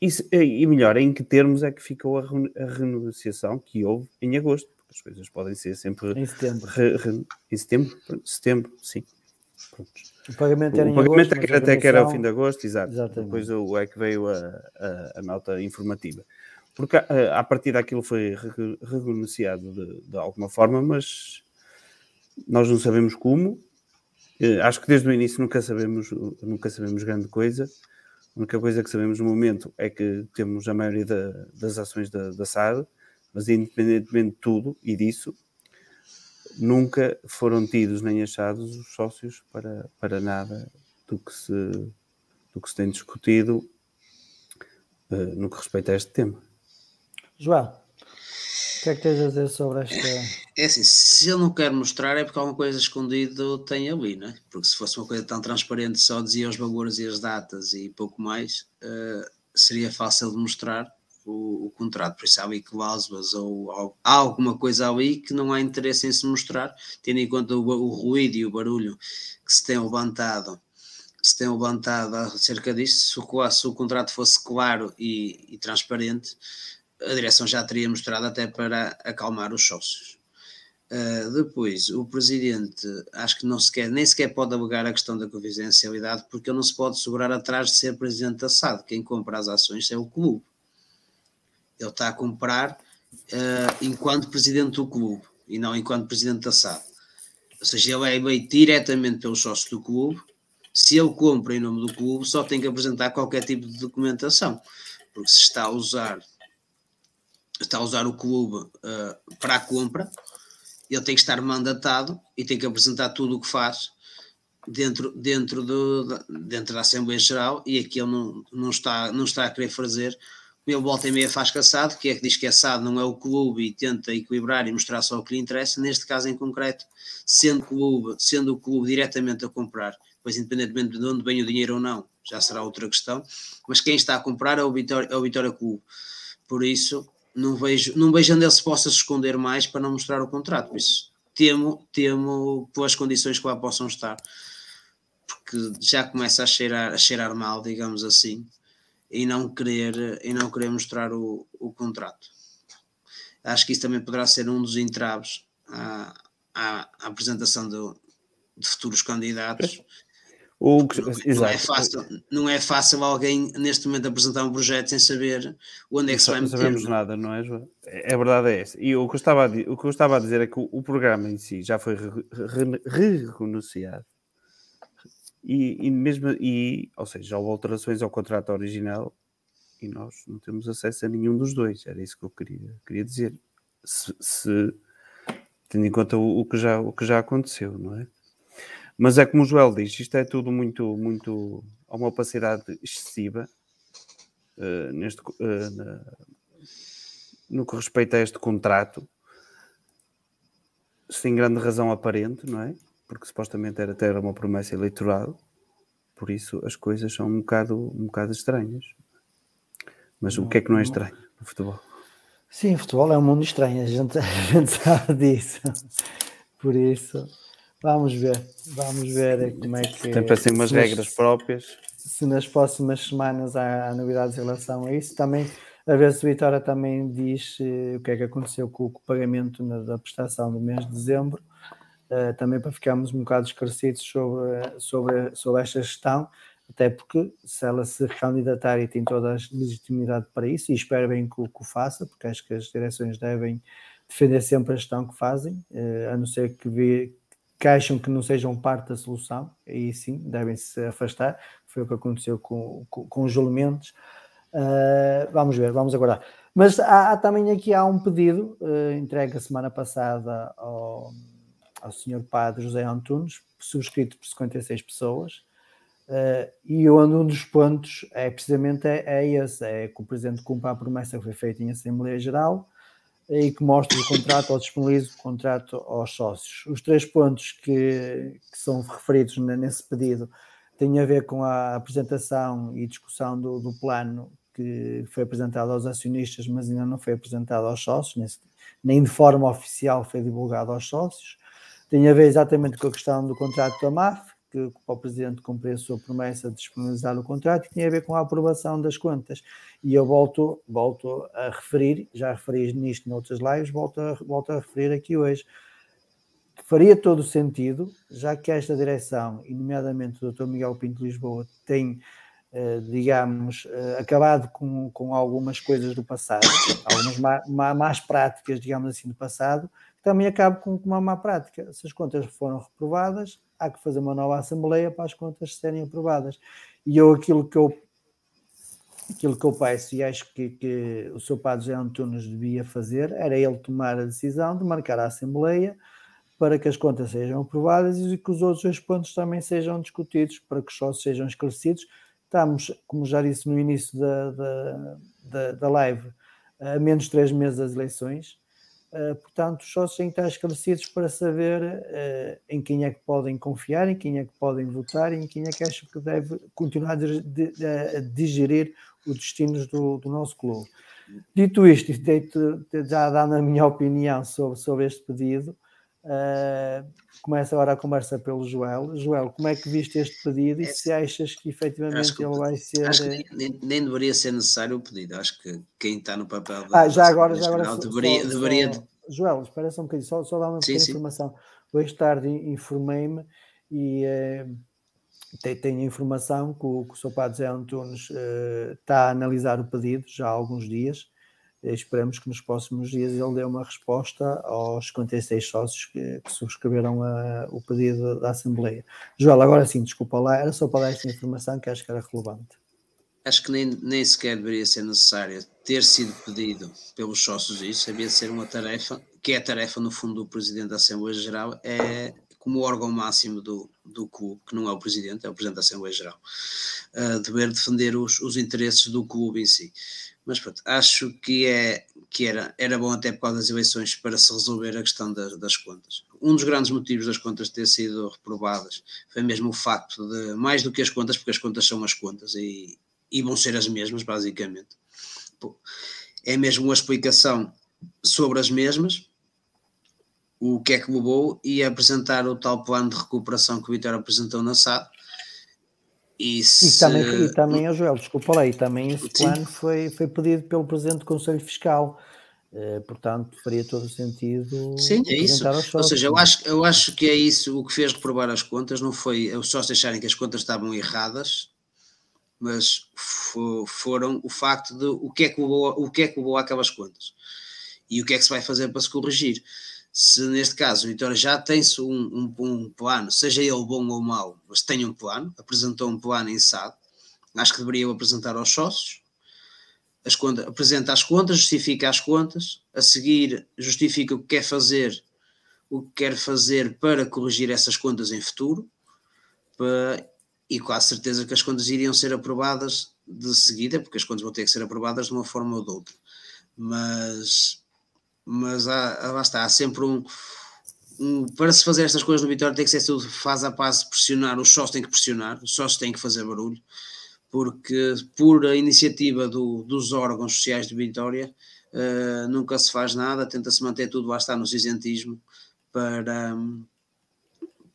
E, e, melhor, em que termos é que ficou a, a renegociação que houve em agosto? as coisas podem ser sempre em setembro. Re, re, em setembro, setembro, sim. Pronto. O pagamento era o em pagamento agosto, era até que era ao fim de agosto, exato. Depois o, é que veio a, a, a nota informativa. Porque a, a partir daquilo foi renegociado de, de alguma forma, mas nós não sabemos como. Eh, acho que desde o início nunca sabemos, nunca sabemos grande coisa. A única coisa que sabemos no momento é que temos a maioria da, das ações da, da SAD mas independentemente de tudo e disso, nunca foram tidos nem achados os sócios para, para nada do que, se, do que se tem discutido uh, no que respeita a este tema. João, o que é que tens a dizer sobre esta. É assim, se ele não quer mostrar é porque alguma coisa escondido tem ali, não é? Porque se fosse uma coisa tão transparente, só dizia os valores e as datas e pouco mais, uh, seria fácil de mostrar o, o contrato, por isso há ali cláusulas ou, ou há alguma coisa ali que não há interesse em se mostrar, tendo em conta o, o ruído e o barulho que se tem levantado se tem levantado acerca disso, se o, se o contrato fosse claro e, e, transparente, a direção já teria mostrado até para acalmar os sócios. Uh, depois, o presidente acho que não sequer, nem sequer pode alegar a questão da confidencialidade, porque ele não se pode segurar atrás de ser presidente da SAD. Quem compra as ações é o clube. Ele está a comprar uh, enquanto presidente do clube e não enquanto presidente da SAD. Ou seja, ele é eleito diretamente pelos sócios do clube. Se ele compra em nome do clube, só tem que apresentar qualquer tipo de documentação, porque se está a usar, está a usar o clube uh, para a compra, ele tem que estar mandatado e tem que apresentar tudo o que faz dentro, dentro, do, dentro da Assembleia Geral e aqui ele não, não, está, não está a querer fazer. Ele volta e meia faz caçado, que é que diz que é SAD não é o clube e tenta equilibrar e mostrar só o que lhe interessa, neste caso em concreto, sendo, clube, sendo o clube diretamente a comprar, pois independentemente de onde vem o dinheiro ou não, já será outra questão, mas quem está a comprar é o Vitória, é o Vitória Clube. Por isso, não vejo, não vejo onde ele se possa se esconder mais para não mostrar o contrato. Por isso, temo, temo pelas condições que lá possam estar porque já começa a cheirar, a cheirar mal, digamos assim, e não querer, e não querer mostrar o, o contrato. Acho que isso também poderá ser um dos entraves à, à, à apresentação do, de futuros candidatos. O que, não, não, é fácil, não é fácil alguém neste momento apresentar um projeto sem saber onde é que se vai meter. Não sabemos nada, não é, João? É, a verdade é essa. E o que, eu estava a, o que eu estava a dizer é que o, o programa em si já foi renunciado. E, e, mesmo, e, ou seja, houve alterações ao contrato original e nós não temos acesso a nenhum dos dois. Era isso que eu queria, queria dizer. Se, se tendo em conta o, o, que já, o que já aconteceu, não é? Mas é como o Joel diz, isto é tudo muito, muito a uma opacidade excessiva uh, neste, uh, na, no que respeita a este contrato, sem grande razão aparente, não é? Porque supostamente era ter uma promessa eleitoral, por isso as coisas são um bocado, um bocado estranhas. Mas não, o que é que não é estranho no futebol? Sim, futebol é um mundo estranho, a gente, a gente sabe disso. Por isso, Vamos ver, vamos ver como é que. Tem para ser umas regras nas, próprias. Se nas próximas semanas há, há, novidades em relação a isso. Também, a ver se Vitória também diz uh, o que é que aconteceu com, o pagamento na, da prestação do mês de dezembro, uh, também para ficarmos um bocado esclarecidos sobre, sobre, sobre esta gestão, até porque se ela se recandidatar e tem toda a legitimidade para isso, e espero bem que, que o faça, porque acho que as direções devem defender sempre a gestão que fazem, uh, a não ser que, vi, que acham que não sejam parte da solução, aí sim devem se afastar. Foi o que aconteceu com, com, com os elementos. Uh, vamos ver, vamos aguardar. Mas há, há, também aqui há um pedido uh, entregue a semana passada ao, ao senhor padre José Antunes, subscrito por 56 pessoas. Uh, e um dos pontos é precisamente é, é esse: é que o Presidente cumpra a promessa que foi feita em Assembleia Geral e que mostra o contrato ou disponibiliza o contrato aos sócios. Os três pontos que, que, são referidos nesse pedido têm a ver com a apresentação e discussão do, do, plano que foi apresentado aos acionistas, mas ainda não foi apresentado aos sócios, nem de forma oficial foi divulgado aos sócios. Tem a ver exatamente com a questão do contrato da MAF, que o Presidente cumpriu a sua promessa de disponibilizar o contrato, e tem a ver com a aprovação das contas. E eu volto, volto a referir, já referi nisto noutras lives, volto a, volto a referir aqui hoje. Faria todo o sentido, já que esta direção, e nomeadamente o Dr. Miguel Pinto Lisboa, tem, eh, digamos, eh, acabado com, com algumas coisas do passado, algumas má, más práticas, digamos assim, do passado, também acabe com uma má prática. Se as contas foram reprovadas, há que fazer uma nova assembleia para as contas serem aprovadas. E eu aquilo que eu aquilo que eu peço e acho que, que o seu padre José Antunes devia fazer era ele tomar a decisão de marcar a Assembleia para que as contas sejam aprovadas e que os outros dois pontos também sejam discutidos para que os sócios sejam esclarecidos. Estamos, como já disse no início da, da, da, da live, a menos de três meses das eleições. Uh, portanto, os sócios têm que estar esclarecidos para saber uh, em quem é que podem confiar, em quem é que podem votar e em quem é que acham que deve continuar a digerir os destinos do, do nosso clube. Dito isto, já dando a minha opinião sobre, sobre este pedido, uh, começa agora a conversa pelo Joel. Joel, como é que viste este pedido e é, se achas que efetivamente que ele vai ser. Acho que nem, nem, deveria ser necessário o pedido, acho que quem está no papel da, ah, já agora, já agora deveria. Só, deveria... Só, Joel, espera só um bocadinho, só, só dar uma pequena sim, sim. informação. Hoje tarde informei-me e. Uh, tenho informação que o, que o Sr. Padre Zé Antunes uh, está a analisar o pedido já há alguns dias. Uh, esperamos que nos próximos dias ele dê uma resposta aos 56 sócios que, que subscreveram a, o pedido da Assembleia. Joel, agora sim, desculpa lá, era só para dar esta informação que acho que era relevante. Acho que nem, nem sequer deveria ser necessário ter sido pedido pelos sócios isso, havia de ser uma tarefa, que é a tarefa, no fundo, do Presidente da Assembleia Geral, é como órgão máximo do, do clube, que não é o presidente, é o presidente da Assembleia Geral, uh, dever defender os, os interesses do clube em si. Mas pronto, acho que, é, que era, era bom até por causa das eleições para se resolver a questão das, das contas. Um dos grandes motivos das contas ter sido reprovadas foi mesmo o facto de, mais do que as contas, porque as contas são as contas e, e vão ser as mesmas, basicamente. É mesmo uma explicação sobre as mesmas, o que é que levou e apresentar o tal plano de recuperação que o Vitória apresentou na SAD, E, se... e também, e também a Joel, desculpa lá, e também esse plano foi, foi pedido pelo Presidente do Conselho Fiscal. Uh, portanto, faria todo o sentido. Sim, é isso. Ou seja, eu acho, eu acho que é isso o que fez reprovar as contas, não foi sócios acharem que as contas estavam erradas, mas foram o facto de o que é que levou, o que é que levou àquelas contas e o que é que se vai fazer para se corrigir. Se neste caso o Vitória já tem-se um, um, um, plano, seja ele bom ou mau, mas tem um plano, apresentou um plano em SAD, acho que deveria apresentar aos sócios, as contas, apresenta as contas, justifica as contas, a seguir justifica o que quer fazer, o que quer fazer para corrigir essas contas em futuro, para, e quase certeza que as contas iriam ser aprovadas de seguida, porque as contas vão ter que ser aprovadas de uma forma ou de outra. Mas, mas há, lá está, há sempre um, um, para se fazer estas coisas no Vitória tem que ser tudo faz a paz pressionar, os sócios têm que pressionar, os sócios têm que fazer barulho, porque por iniciativa do, dos órgãos sociais de Vitória uh, nunca se faz nada, tenta-se manter tudo lá está no cisentismo para,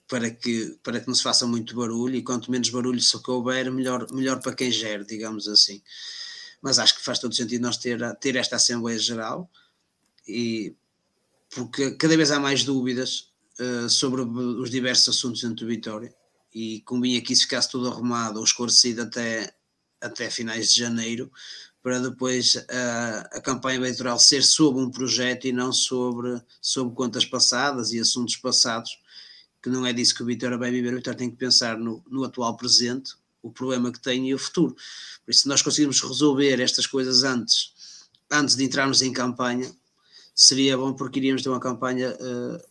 para, que, para que não se faça muito barulho e quanto menos barulho se couber, melhor, melhor para quem gera, digamos assim. Mas acho que faz todo sentido nós ter, ter esta Assembleia Geral e porque cada vez há mais dúvidas uh, sobre os diversos assuntos dentro do Vitória e convinha que isso ficasse tudo arrumado ou esclarecido até, até finais de janeiro, para depois a, a campanha eleitoral ser sobre um projeto e não sobre, sobre contas passadas e assuntos passados, que não é disso que o Vitória vai viver. O Vitória tem que pensar no, no atual presente, o problema que tem e o futuro. Por isso, se nós conseguirmos resolver estas coisas antes, antes de entrarmos em campanha, seria bom porque iríamos ter uma campanha uh,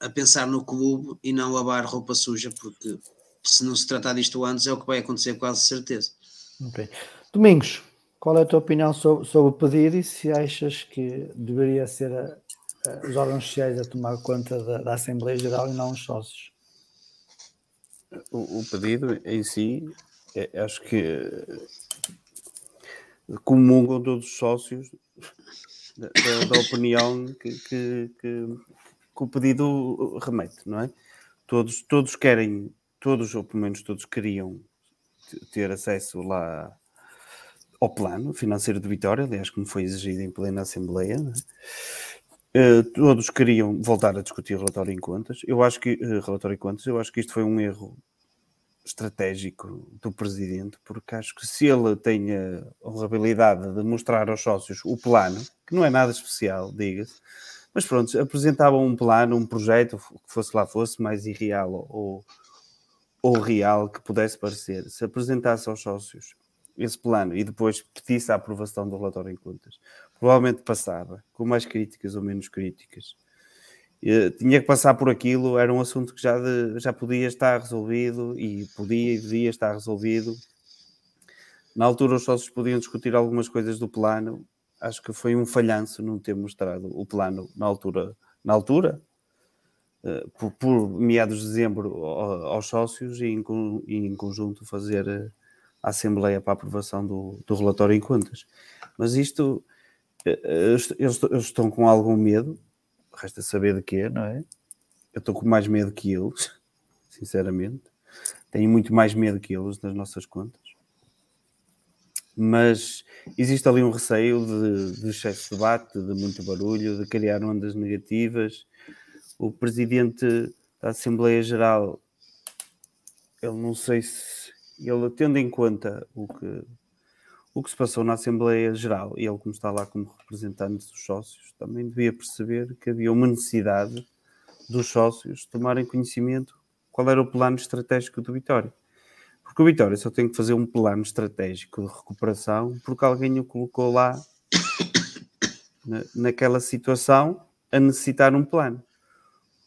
a pensar no clube e não lavar roupa suja, porque se não se tratar disto antes é o que vai acontecer quase certeza. Ok. Domingos, qual é a tua opinião sobre, sobre o pedido e se achas que deveria ser a, a, os órgãos sociais a tomar conta da, da, Assembleia Geral e não os sócios? O, o pedido em si, é, acho que comungam todos os sócios da, da, opinião que, que, que, que o pedido remete, não é? Todos, todos querem, todos, ou pelo menos todos queriam ter acesso lá ao plano financeiro de Vitória, aliás, como foi exigido em plena Assembleia. Uh, todos queriam voltar a discutir relatório em contas. Eu acho que, uh, relatório em contas, eu acho que isto foi um erro estratégico do presidente, porque acho que se ele tem a honrabilidade de mostrar aos sócios o plano, que não é nada especial, diga-se, mas pronto, apresentavam um plano, um projeto, que fosse lá fosse, mais irreal ou, ou real que pudesse parecer. Se apresentasse aos sócios esse plano e depois pedisse a aprovação do relatório em contas, provavelmente passava, com mais críticas ou menos críticas. Tinha que passar por aquilo, era um assunto que já, de, já podia estar resolvido e podia e devia estar resolvido. Na altura, os sócios podiam discutir algumas coisas do plano, acho que foi um falhanço não ter mostrado o plano na altura, na altura uh, por, por, meados de dezembro aos sócios e em, e em conjunto fazer eh, a Assembleia para a aprovação do, do relatório em contas. Mas isto, eles, eles estão com algum medo, resta saber de quê, não é? Eu estou com mais medo que eles, sinceramente. Tenho muito mais medo que eles nas nossas contas mas existe ali um receio de, de excesso de debate, de muito barulho, de criar ondas negativas. O presidente da Assembleia Geral, ele não sei se ele tendo em conta o que o que se passou na Assembleia Geral e ele como está lá como representante dos sócios também devia perceber que havia uma necessidade dos sócios tomarem conhecimento qual era o plano estratégico do Vitória porque o Vitória só tem que fazer um plano estratégico de recuperação porque alguém o colocou lá na, naquela situação a necessitar um plano.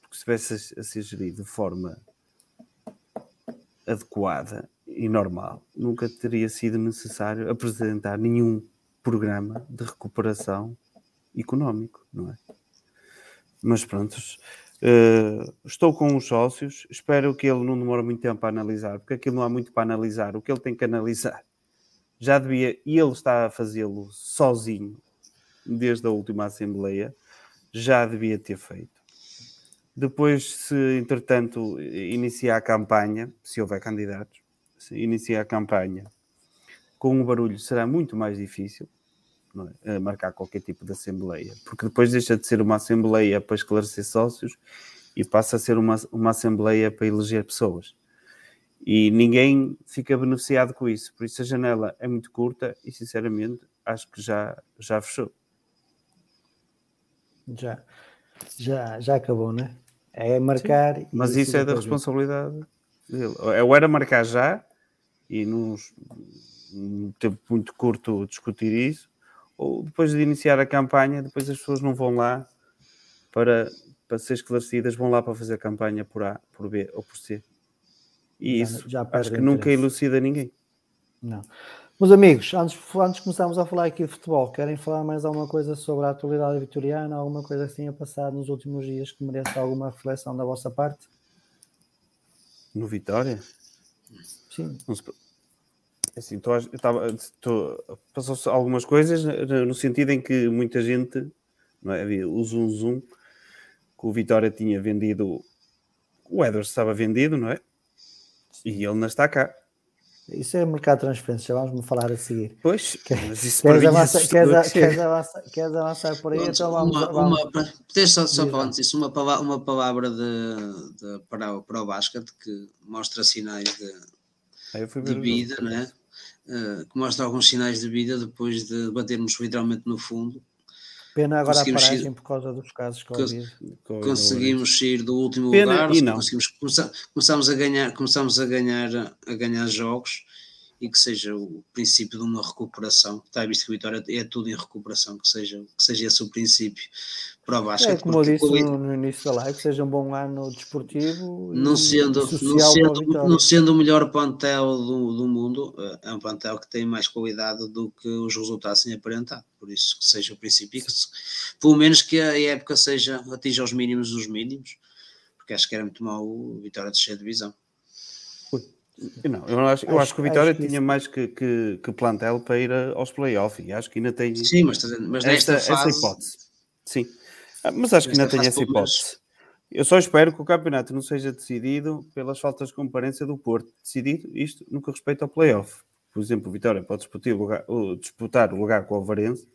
Porque se tivesse a ser gerido de forma adequada e normal, nunca teria sido necessário apresentar nenhum programa de recuperação económico, não é? Mas pronto, Uh, estou com os sócios, espero que ele não demore muito tempo a analisar, porque aquilo não há muito para analisar. O que ele tem que analisar já devia, e ele está a fazê-lo sozinho desde a última Assembleia, já devia ter feito. Depois, se entretanto iniciar a campanha, se houver candidatos, se inicia a campanha com o barulho será muito mais difícil é? marcar qualquer tipo de assembleia, porque depois deixa de ser uma assembleia para esclarecer sócios e passa a ser uma, uma assembleia para eleger pessoas. E ninguém fica beneficiado com isso. Por isso a janela é muito curta e, sinceramente, acho que já, já fechou. Já, já, já acabou, né? É marcar. Sim, mas isso é da responsabilidade dele. Eu era marcar já e num, num tempo muito curto discutir isso, ou depois de iniciar a campanha, depois as pessoas não vão lá para, para ser esclarecidas, vão lá para fazer a campanha por A, por B ou por C. E isso já acho que nunca elucida ninguém. Não. Meus amigos, antes, antes de começarmos a falar aqui de futebol, querem falar mais alguma coisa sobre a atualidade vitoriana? Alguma coisa que tenha passado nos últimos dias que mereça alguma reflexão da vossa parte? No Vitória? Sim. É assim, tô, tava, tô, passou-se algumas coisas no sentido em que muita gente, não é? havia o zoom zoom, que o Vitória tinha vendido, o Edwards estava vendido, não é? E ele não está cá. Isso é mercado de transferência, vamos falar a seguir. Pois, mas isso queres, avançar, queres, queres, avançar, queres avançar por aí? Pronto, então vamos, uma, vamos. Uma, só, só falar disso, uma palavra, uma palavra de, de, para, o, para o basquete que mostra sinais de, de vida, né? Uh, que mostra alguns sinais de vida depois de batermos literalmente no fundo. Pena agora a paragem por causa dos casos Covid. Conseguimos sair do último Pena, lugar, e não. conseguimos começamos a ganhar, começamos a ganhar a ganhar jogos e que seja o princípio de uma recuperação. Está visto que a Vitória é tudo em recuperação, que seja, que seja esse o princípio para o Vasco. É, como eu disse no, no, início da live, que seja um bom ano desportivo. Não sendo, não sendo, não sendo o melhor plantel do, do mundo, é um plantel que tem mais qualidade do que os resultados têm aparentado. Por isso, que seja o princípio, que, pelo menos que a época seja, atinja os mínimos dos mínimos, porque acho que era muito mau o Vitória descer de divisão. Não, eu acho, eu acho que o Vitória acho que tinha isso... mais que, que, que, plantel para ir aos playoffs e acho que ainda tem Sim, mas, mas esta, fase... essa hipótese. Sim, ah, mas acho que ainda tem essa hipótese. Eu só espero que o campeonato não seja decidido pelas faltas de comparência do Porto. Decidido isto no que respeita ao playoff. Por exemplo, o Vitória pode disputar o lugar, disputar o lugar com o Alvarense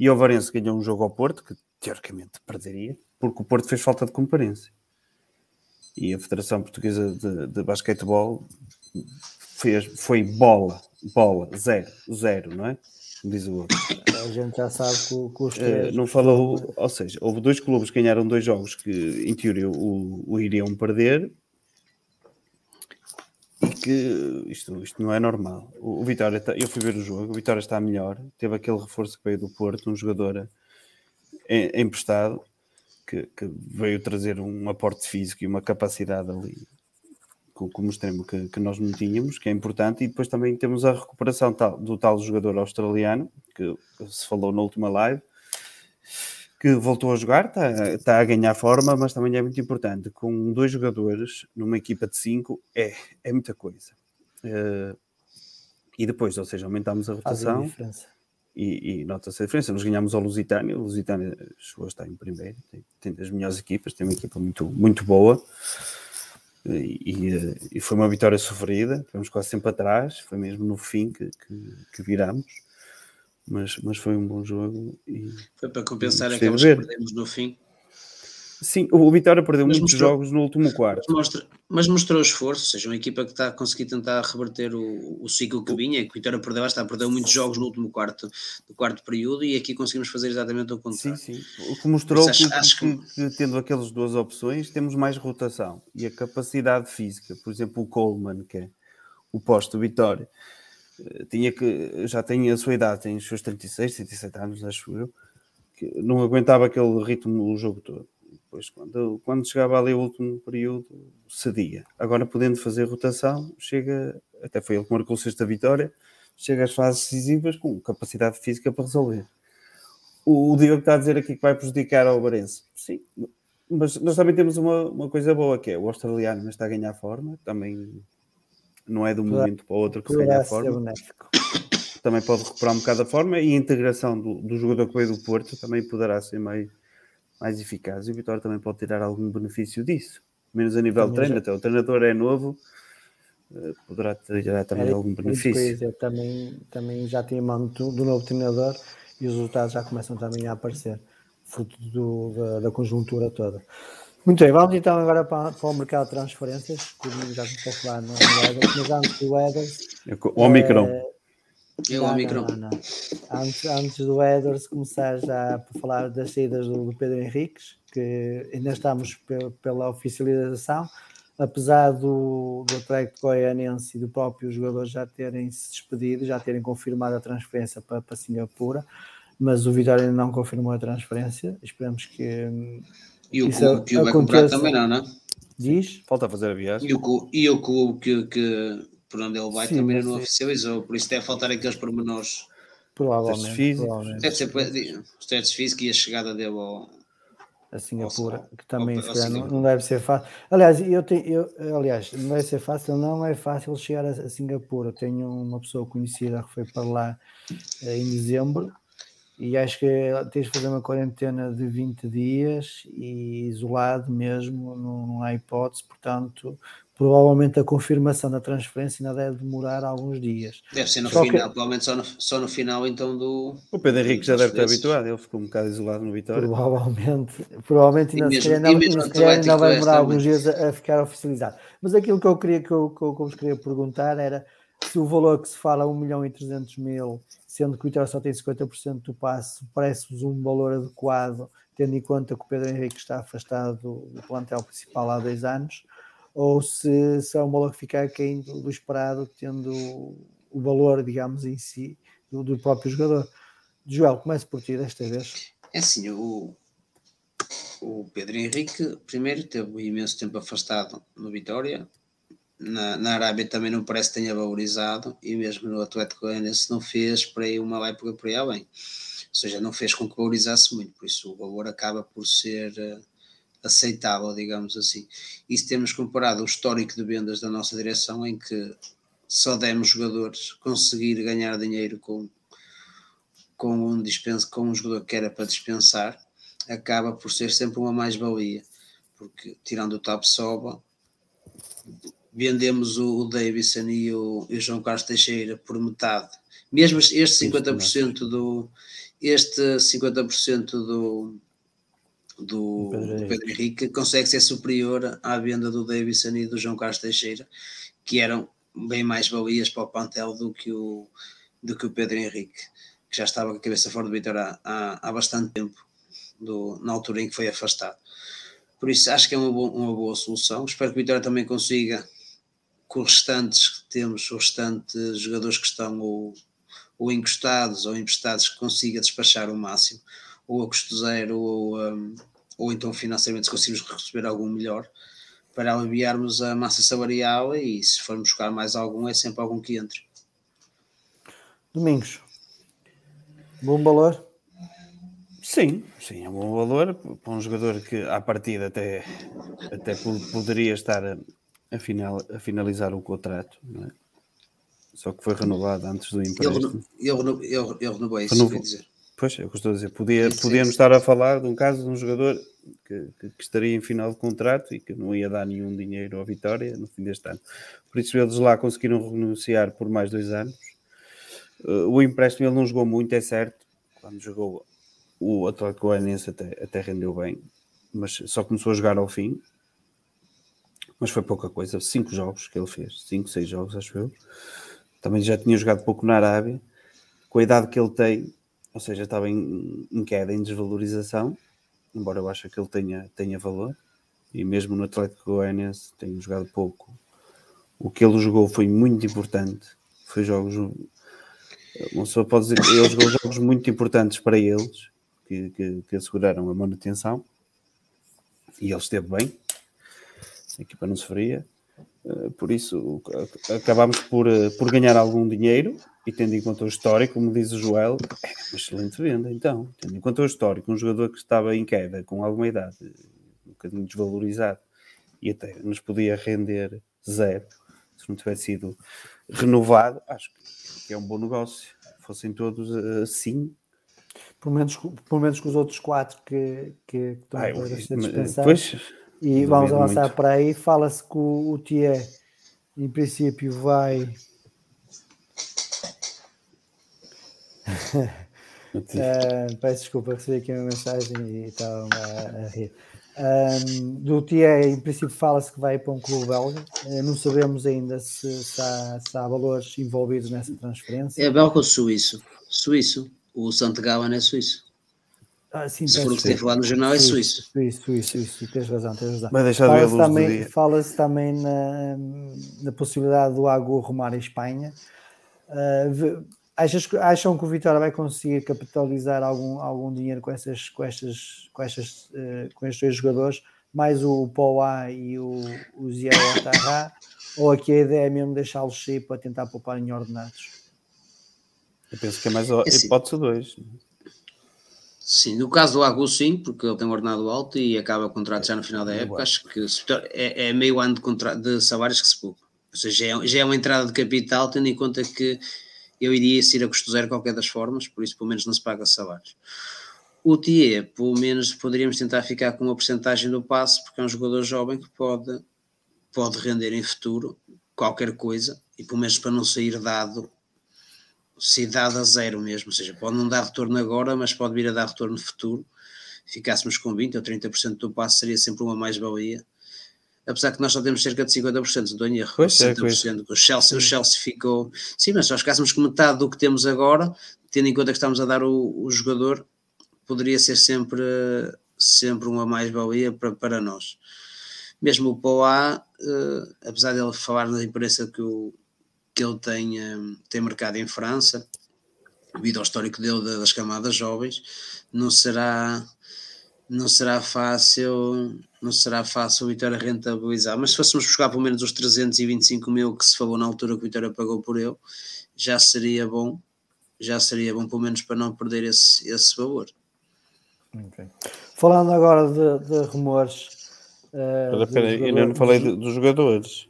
e o Alvarense ganhou um jogo ao Porto, que teoricamente perderia, porque o Porto fez falta de comparência. E a Federação Portuguesa de, de Basquetebol fez, foi bola, bola, zero, zero, não é? Diz o outro. A gente já sabe que, que os três... Não falou, ou seja, houve dois clubes que ganharam dois jogos que em teoria o, o iriam perder e que isto, isto não é normal. O, o Vitória, está, eu fui ver o jogo, o Vitória está melhor, teve aquele reforço que veio do Porto, um jogador emprestado que, que veio trazer um aporte físico e uma capacidade ali como extremo que, que, nós não tínhamos, que é importante, e depois também temos a recuperação tal, do tal jogador australiano, que se falou na última live, que voltou a jogar, está, está a ganhar forma, mas também é muito importante. Com dois jogadores numa equipa de cinco é, é muita coisa. Uh, e depois, ou seja, aumentamos a rotação. e, e nota-se a diferença. Nós ganhamos ao Lusitânia, o Lusitânia chegou a estar em primeiro, tem, tem das melhores equipas, tem uma equipa muito, muito boa e, e, foi uma vitória sofrida, tivemos quase sempre atrás, foi mesmo no fim que, que, que viramos, mas, mas foi um bom jogo. E, foi para compensar aquelas que perdemos no fim. Sim, o Vitória perdeu mas muitos mostrou, jogos no último quarto. Mas, mostra, mas mostrou esforço, ou seja, uma equipa que está a conseguir tentar reverter o, o ciclo que vinha, que o Vitória perdeu, está, perdeu muitos jogos no último quarto, do quarto período, e aqui conseguimos fazer exatamente o contrário. Sim, sim. O que mostrou que, acho, acho que, que, tendo aquelas duas opções, temos mais rotação e a capacidade física. Por exemplo, o Coleman, que é o posto do Vitória, eh, tinha que, já tem a sua idade, tem os seus 36, 37 anos, acho eu, que não aguentava aquele ritmo o jogo todo depois, quando, quando chegava ali o último período, cedia. Agora, podendo fazer rotação, chega, até foi ele que marcou sexta vitória, chega às fases decisivas com capacidade física para resolver. O, o Diogo está a dizer aqui que vai prejudicar ao Barense. Sim, mas nós também temos uma, uma coisa boa que é o australiano está a ganhar forma, também não é de um momento para o outro que se ganha a forma. Também pode recuperar um bocado a forma e a integração do, do jogador que veio do Porto também poderá ser mais, mais eficaz. E o Vitória também pode tirar algum benefício disso, menos a nível de treino. Até o treinador é novo, uh, poderá ter também algum benefício. também, também já tinha mão do, do, novo treinador e os resultados já começam também a aparecer, fruto do, da, da, conjuntura toda. Muito bem, vamos então agora para, para o mercado de transferências, que o já começou a falar no Eders, mas antes do Eders. O Omicron. Eu não, Omicron. Não, não. Antes, antes do Eders começar já por falar das saídas do, do Pedro Henriques, que ainda estamos pela oficialização, apesar do, do Atlético Goianense e do próprio jogador já terem se despedido, já terem confirmado a transferência para, para Singapura, mas o Vitória ainda não confirmou a transferência. Esperamos que. E o clube que o vai comprar também não, não? Diz? Falta fazer a viagem. E o, e o clube que, que por onde ele vai Sim, também não oficializou, por isso deve faltar aqueles pormenores. Provavelmente. Físicos. provavelmente. Ser os testes físicos e a chegada dele ao, a Singapura, que também não, não, deve ser fácil. Aliás, eu tenho, eu, aliás, não deve ser fácil, não é fácil chegar a, a Singapura. Eu tenho uma pessoa conhecida que foi para lá eh, em dezembro e acho que tens de fazer uma quarentena de 20 dias e isolado mesmo, não, não há hipótese, portanto, provavelmente a confirmação da transferência ainda deve demorar alguns dias. Deve ser no só final, que... provavelmente só no, só no final então do. O Pedro Henrique já deve estar habituado, ele ficou um bocado isolado no Vitória. Provavelmente, provavelmente ainda, mesmo, ainda, ainda, ainda vai demorar alguns dias a, a, ficar oficializado. Mas aquilo que eu queria que eu, que eu, que eu vos queria perguntar era se o valor que se fala 1 milhão e 300 mil, sendo que o Vitória só tem 50% do passe, parece-vos um valor adequado, tendo em conta que o Pedro Henrique está afastado do plantel principal há dois anos ou se, se é um valor que fica aquém do, do esperado, tendo o valor, digamos, em si, do, do próprio jogador. Joel, comece por ti desta vez. É assim, o, o Pedro Henrique, primeiro, teve imenso tempo afastado no Vitória. Na, na Arábia também não parece que tenha valorizado, e mesmo no Atlético Goianiense não fez para aí uma época por aí além. Ou seja, não fez com que valorizasse muito, por isso o valor acaba por ser uh, aceitável, digamos assim. E se temos comparado o histórico de vendas da nossa direção, em que só demos jogadores conseguir ganhar dinheiro com, com, um, dispensa, com um jogador que era para dispensar, acaba por ser sempre uma mais-valia, porque tirando o Top Soba, vendemos o, o Davidson e o, e o João Carlos Teixeira por metade. Mesmo este 50% do este 50% do, do Pedro, do Pedro Henrique consegue ser superior à venda do Davidson e do João Carlos Teixeira, que eram bem mais valias para o plantel do que o, do que o Pedro Henrique, que já estava com a cabeça fora do Vitória há, há bastante tempo, do, na altura em que foi afastado. Por isso acho que é uma boa, uma boa solução. Espero que o Vitória também consiga, com os restantes que temos, os restantes jogadores que estão ou, ou encostados ou emprestados, que consiga despachar o máximo ou a custo zero, ou, um, ou então financeiramente se conseguimos receber algum melhor, para aliviarmos a massa salarial e se formos buscar mais algum, é sempre algum que entre. Domingos, bom valor? Sim, sim, é um bom valor para um jogador que à partida até, até poderia estar a, a, final, a finalizar o contrato, é? só que foi renovado antes do empréstimo. Ele, ele, ele, ele renovou isso, Renovou. dizer. Pois, é o que estou a dizer. Podia, podíamos estar a falar de um caso de um jogador que, que, que, estaria em final de contrato e que não ia dar nenhum dinheiro à Vitória no fim deste ano. Por isso eles lá conseguiram renunciar por mais dois anos. Uh, o empréstimo ele não jogou muito, é certo. Quando jogou o Atlético Goianiense até, até rendeu bem, mas só começou a jogar ao fim. Mas foi pouca coisa. Cinco jogos que ele fez. Cinco, seis jogos, acho eu. Também já tinha jogado pouco na Arábia. Com a idade que ele tem, ou seja, estava em, em queda, em desvalorização, embora eu ache que ele tenha, tenha valor, e mesmo no Atlético Goianiense tem jogado pouco. O que ele jogou foi muito importante, foi jogos, uma pessoa pode dizer que ele jogou jogos muito importantes para eles, que, que, que asseguraram a manutenção, e ele esteve bem, a equipa não sofria, por isso acabámos por, eh, por ganhar algum dinheiro e tendo em conta o histórico, como diz o Joel, é uma excelente venda. Então, tendo em conta o histórico, um jogador que estava em queda, com alguma idade, um bocadinho desvalorizado, e até nos podia render zero, se não tivesse sido renovado, acho que é um bom negócio. Fossem todos assim. Pelo menos, pelo menos com os outros quatro que, que, que estão Ai, a ser dispensados. Pois, e vamos avançar muito. para aí. Fala-se que o, o Thier em princípio vai. uh, peço desculpa, recebi aqui uma mensagem e estava a, a rir. Um, do TIE, em princípio, fala-se que vai para um clube belga. Uh, não sabemos ainda se, se, há, se, há, valores envolvidos nessa transferência. É belga ou suíço? Suíço. O Santo é suíço. Ah, sim, se for o que teve lá no jornal, é suíço. Suíço, suíço, suíço. Tens razão, tens razão. Mas deixa fala-se também, fala também na, na possibilidade do Agu rumar em Espanha. Uh, Achas, acham que o Vitória vai conseguir capitalizar algum, algum dinheiro com, essas, com, estas, com, estas, uh, com estes dois jogadores, mais o Poá e o, o Zé Otarra, ou aqui a ideia é mesmo deixá-los sair para tentar poupar em ordenados? Eu penso que é mais a é hipótese 2. Sim, no caso do Agu, sim, porque ele tem um ordenado alto e acaba o contrato já no final da época. Acho que é, é meio ano de, de salários que se poupa. Ou seja, já é, já é uma entrada de capital, tendo em conta que eu iria ir a custo zero qualquer das formas, por isso pelo menos não se paga salários. O TIE, pelo menos poderíamos tentar ficar com uma porcentagem do passe, porque é um jogador jovem que pode, pode render em futuro qualquer coisa, e pelo menos para não sair dado, se dado a zero mesmo, ou seja, pode não dar retorno agora, mas pode vir a dar retorno no futuro. Ficássemos com 20 ou 30% do passe, seria sempre uma mais-valia. Apesar que nós só temos cerca de 50% do erro, pois 60%, é, o, Chelsea, o Chelsea ficou, sim, mas se nós ficássemos com metade do que temos agora, tendo em conta que estamos a dar o, o jogador, poderia ser sempre, sempre uma mais-valia para, para nós. Mesmo o Poá, uh, apesar dele falar na imprensa que, o, que ele tem, um, tem mercado em França, devido ao histórico dele das camadas jovens, não será não será fácil não será fácil o Vitória rentabilizar, mas se fôssemos buscar pelo menos os 325 mil que se falou na altura que o Vitória pagou por ele, já seria bom, já seria bom pelo menos para não perder esse, esse valor. Okay. Falando agora de, de rumores. Uh, pera, ainda não falei de, dos jogadores.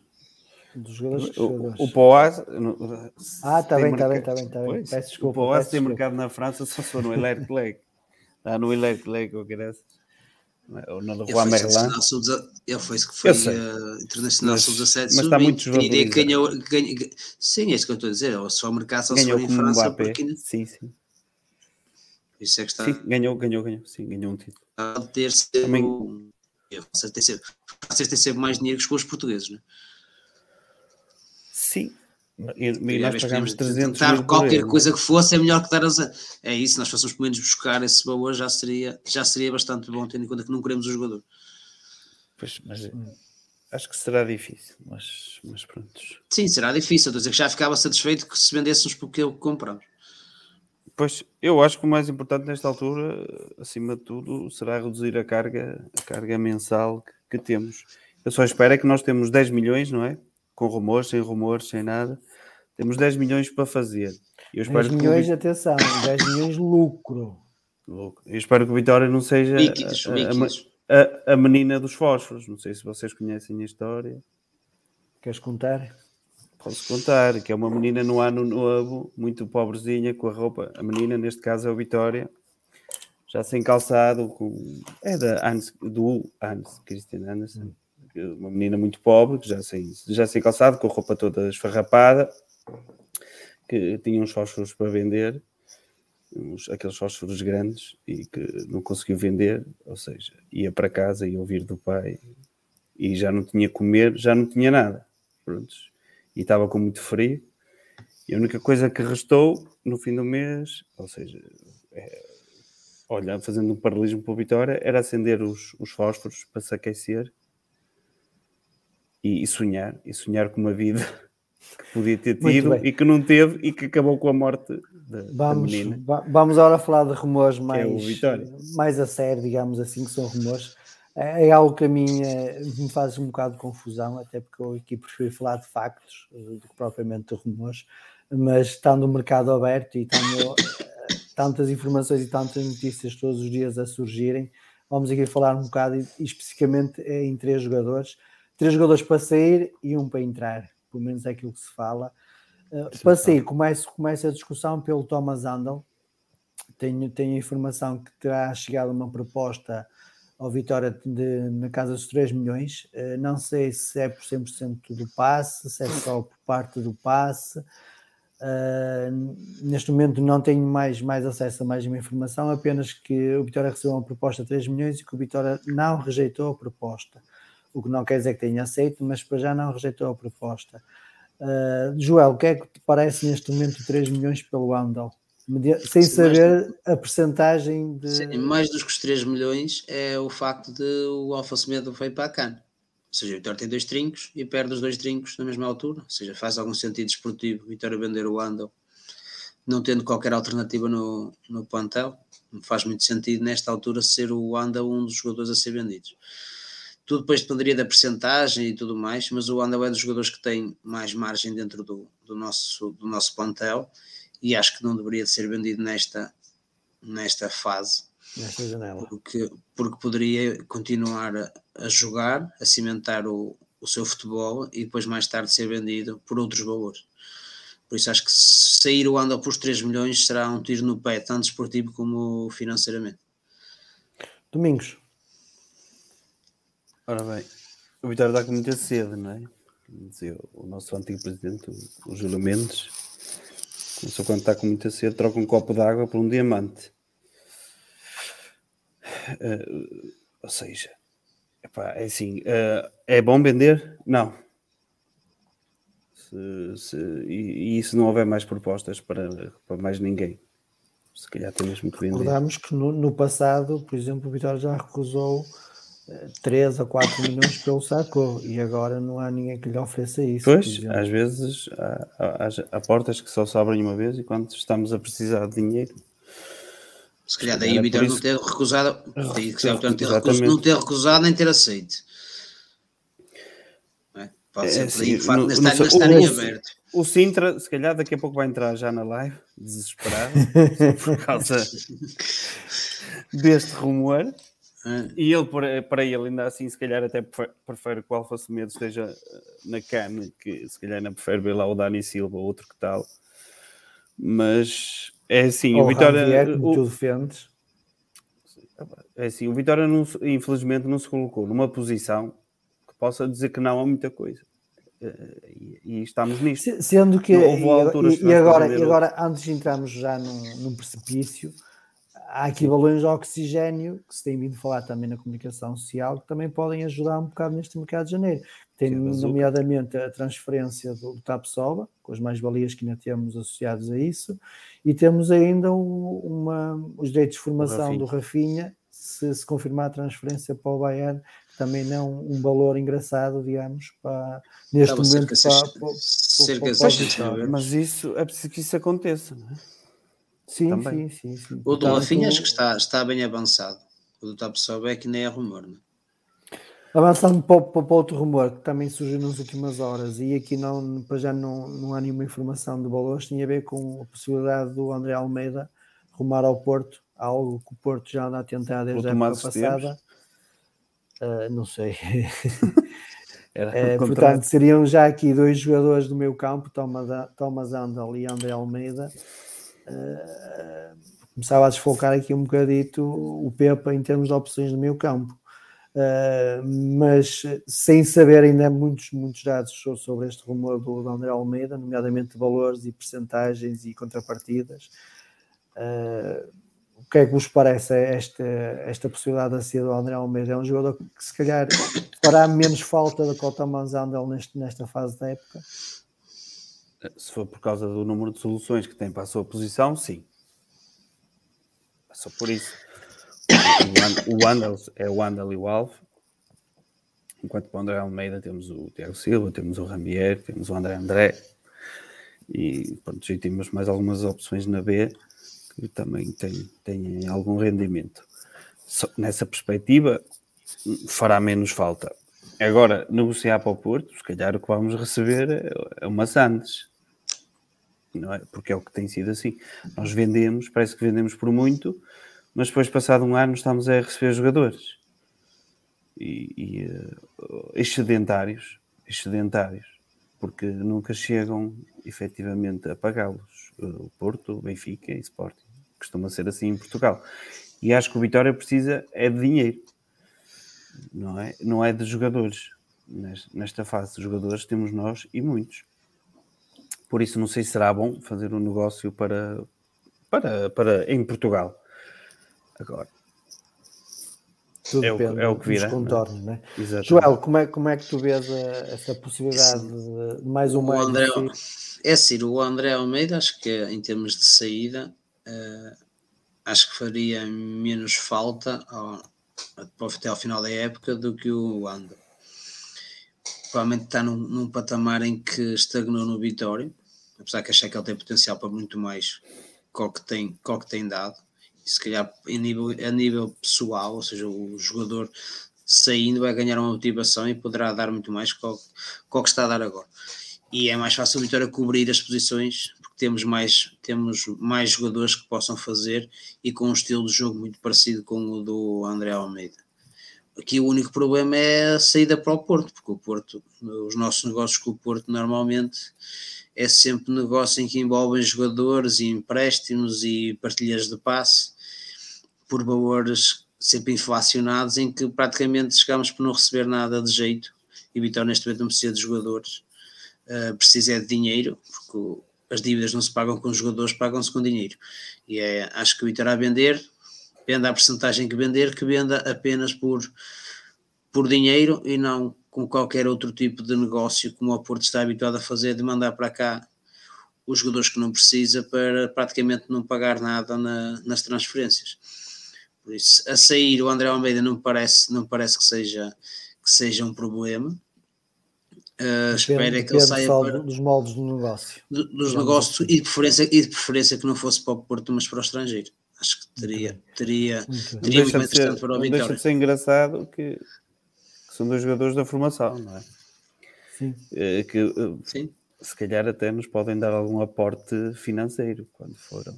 Dos jogadores, o, o Poás. Ah, está bem, está bem, está bem, tá bem. Peço desculpa. O Poás tem mercado na França só se for no Electric Está no Electric ou que ou na Rua Merlin. Ele foi, que foi uh, internacional sub-17, mas está muito que ganhou, ganhou, Sim, é isso que eu estou a dizer. Ou só o mercado só ganhou se for em França. Porque... Sim, sim. Isso é que está. Sim, ganhou, ganhou, ganhou. Sim, ganhou um título. Ter sido. Também... Vocês têm sempre mais dinheiro que os portugueses, não é? Sim, e, e nós pagámos 300 mil qualquer coisa que fosse é melhor que dar as é isso, se nós fôssemos pelo menos buscar esse valor já seria, já seria bastante bom tendo em conta que não queremos o jogador. Pois, mas acho que será difícil mas, mas pronto. Sim, será difícil, estou a dizer que já ficava satisfeito que se vendêssemos porque eu compramos. Pois, eu acho que o mais importante nesta altura, acima de tudo, será reduzir a carga, a carga mensal que, que temos. Eu só espero é que nós temos 10 milhões, não é? Com rumores, sem rumores, sem nada temos 10 milhões para fazer. Eu 10 milhões, atenção, 10 milhões de lucro. lucro. Eu espero que o Vitória não seja a, a, a, menina dos fósforos. Não sei se vocês conhecem a história. Queres contar? Posso contar, que é uma menina no ano novo, muito pobrezinha, com a roupa. A menina, neste caso, é o Vitória, já sem calçado, com... é da Hans, do Hans, Christian Andersen. Uma menina muito pobre, já sem, já sem calçado, com a roupa toda esfarrapada que tinha uns fósforos para vender, uns, aqueles fósforos grandes, e que não conseguiu vender, ou seja, ia para casa e ouvir do pai, e já não tinha comer, já não tinha nada. Prontos. E estava com muito frio. E a única coisa que restou no fim do mês, ou seja, é, olha, fazendo um paralelismo para a Vitória, era acender os, os fósforos para se aquecer e, e sonhar, e sonhar com uma vida que podia ter tido e que não teve e que acabou com a morte da, vamos, da menina. Vamos agora falar de rumores mais, é mais a sério, digamos assim, que são rumores. É, é algo que a mim é, me faz um bocado de confusão, até porque eu aqui prefiro falar de factos eh, do que propriamente de rumores, mas estando o mercado aberto e tendo eh, tantas informações e tantas notícias todos os dias a surgirem, vamos aqui falar um bocado especificamente em três jogadores, três jogadores para sair e um para entrar pelo menos é aquilo que se fala. Uh, para sair, começa, começa a discussão pelo Thomas Andel. Tenho, tenho a informação que terá chegado uma proposta ao Vitória de, na casa dos 3 milhões. Uh, não sei se é por 100% do passe, se é só por parte do passe. Uh, neste momento não tenho mais, mais acesso a mais uma informação, apenas que o Vitória recebeu uma proposta de 3 milhões e que o Vitória não rejeitou a proposta. O que não quer dizer que tenha aceito, mas para já não rejeitou a proposta. Uh, Joel, o que é que te parece neste momento 3 milhões pelo Andal? Sem Sim, saber a percentagem de. Sim, mais dos que os 3 milhões é o facto de o Alfa Semedo foi para a CAN. Ou seja, o Vitória tem dois trincos e perde os dois trincos na mesma altura. Ou seja, faz algum sentido esportivo o Vitória vender o Andal, não tendo qualquer alternativa no, no plantel. Não faz muito sentido nesta altura ser o Andal um dos jogadores a ser vendidos. Tudo depois dependeria da percentagem e tudo mais, mas o Andal é dos jogadores que tem mais margem dentro do, do, nosso, do nosso plantel e acho que não deveria ser vendido nesta, nesta fase. Nesta janela. Porque, porque poderia continuar a, a jogar, a cimentar o, o seu futebol e depois mais tarde ser vendido por outros valores. Por isso acho que sair o Andal por 3 milhões será um tiro no pé, tanto esportivo como financeiramente. Domingos. Ora bem, o Vitória está com muita sede, não é? O nosso antigo presidente, o Júlio Mendes, começou quando está com muita sede, troca um copo de água por um diamante. Uh, ou seja, epá, é assim, uh, é bom vender? Não. Se, se, e, e, se não houver mais propostas para, para mais ninguém, se calhar tem mesmo que vender. Recordamos que no, no passado, por exemplo, o Vitória já recusou 3 a 4 milhões pelo saco e agora não há ninguém que lhe ofereça isso. Pois, às vezes há, há, há, portas que só sobram uma vez e quando estamos a precisar de dinheiro. Se calhar daí o Vitória não ter recusado, daí, se calhar, ter recusado, não ter recusado nem ter aceito. É? Pode ser é, por aí o facto de estarem aberto. O Sintra, se calhar, daqui a pouco vai entrar já na live, desesperado, por causa deste rumor. E ele, para ele, ainda assim, se calhar até prefere que o Alfa Semedo esteja eh, na cana, que se calhar ainda prefere ver lá o Dani Silva ou outro que tal. Mas é assim, ou o Vitória. Javier, o, tu defendes. É assim, o Vitória, não, infelizmente, não se colocou numa posição que possa dizer que não a muita coisa. Eh, e, e estamos nisto. Sendo que. E, e, agora, e agora, antes de entrarmos já num, num precipício há aqui balões de oxigênio, que se tem vindo falar também na comunicação social, que também podem ajudar um bocado neste mercado de janeiro. Tem, nomeadamente, a transferência do, do TAPSOBA, com as mais-valias que ainda temos associados a isso, e temos ainda o, uma, os direitos de formação do Rafinha, se se confirmar a transferência para o Bayern, também não um valor engraçado, digamos, para, neste Estava momento. Cerca, para, cerca, cerca para, mas isso é preciso que isso aconteça, não é? Sim, sim, sim, sim, O do Portanto, Rafinha acho que está, está bem avançado. O do Top Sob é que nem é rumor, não é? Avançando para, para, para, outro rumor que também surgiu nas últimas horas e aqui não, para já não, não há nenhuma informação de valores, tinha a ver com a possibilidade do André Almeida rumar ao Porto, algo que o Porto já anda a tentar desde a época passada. Uh, não sei. é, portanto, seriam já aqui dois jogadores do meu campo, Thomas, Thomas Andal e André Almeida, uh, começava a desfocar aqui um bocadito o Pepa em termos de opções no meio campo. Uh, mas sem saber ainda muitos, muitos dados sobre este rumor do, do André Almeida, nomeadamente valores e percentagens e contrapartidas. Uh, o que é que vos parece esta, esta possibilidade de ser do André Almeida? É um jogador que se calhar fará menos falta do que o Thomas Andel neste, nesta fase da época? Se for por causa do número de soluções que tem para a sua posição, sim. É só por isso. O Wandel é o Wandel e o Alves. Enquanto para o André Almeida temos o Tiago Silva, temos o Ramier, temos o André André. E pronto, já temos mais algumas opções na B que também têm, têm algum rendimento. Nessa perspectiva, fará menos falta. Agora, negociar para o Porto, se calhar o que vamos receber é uma Sandes. Não é? Porque é o que tem sido assim. Nós vendemos, parece que vendemos por muito, mas depois, passado um ano, estamos a receber jogadores. E, e uh, excedentários, excedentários, porque nunca chegam efetivamente a pagá-los. O Porto, Benfica e Sporting. Costuma ser assim em Portugal. E acho que o Vitória precisa é de dinheiro não é? Não é de jogadores. Nesta fase de jogadores temos nós e muitos. Por isso não sei se será bom fazer um negócio para, para, para em Portugal. Agora. Tudo é, o, é o que virá. dos contornos, né? Exatamente. Joel, como é, como é que tu vês a, essa possibilidade de mais um O meio? André, é assim, o André Almeida, acho que em termos de saída, eh, acho que faria menos falta ao, até ao final da época do que o Wander. Provavelmente está num, num patamar em que estagnou no Vitória, apesar que achei que ele tem potencial para muito mais que o que tem, que o que tem dado. E se calhar nível, a nível pessoal, ou seja, o jogador saindo vai ganhar uma motivação e poderá dar muito mais que o que que está a dar agora e é mais fácil o Vitória cobrir as posições temos mais, temos mais jogadores que possam fazer e com um estilo de jogo muito parecido com o do André Almeida. Aqui o único problema é a saída para o Porto, porque o Porto, os nossos negócios com o Porto normalmente é sempre negócio em que envolvem jogadores e empréstimos e partilhas de passe por valores sempre inflacionados em que praticamente chegamos por não receber nada de jeito e Vitória neste momento não precisa de jogadores Uh, precisa é de dinheiro, porque as dívidas não se pagam com os jogadores, pagam-se com dinheiro. E é, acho que o Vitória a vender, venda a porcentagem que vender, que venda apenas por, por dinheiro e não com qualquer outro tipo de negócio, como o Porto está habituado a fazer, de mandar para cá os jogadores que não precisa para praticamente não pagar nada na- nas transferências. Por isso, a sair o André Almeida não parece, não parece que, seja, que seja um problema. Uh, espero é que ele saia só para, dos moldes do negócio. do- dos Digamos negócios e de, preferência, e de preferência que não fosse para o Porto, mas para o estrangeiro. Acho que teria, teria, Muito teria muito de ser, interessante para o não deixa Vitória. de ser engraçado que, que são dois jogadores da formação, não é? Sim. Eh, Que eh, Sim, se calhar até nos podem dar algum aporte financeiro quando foram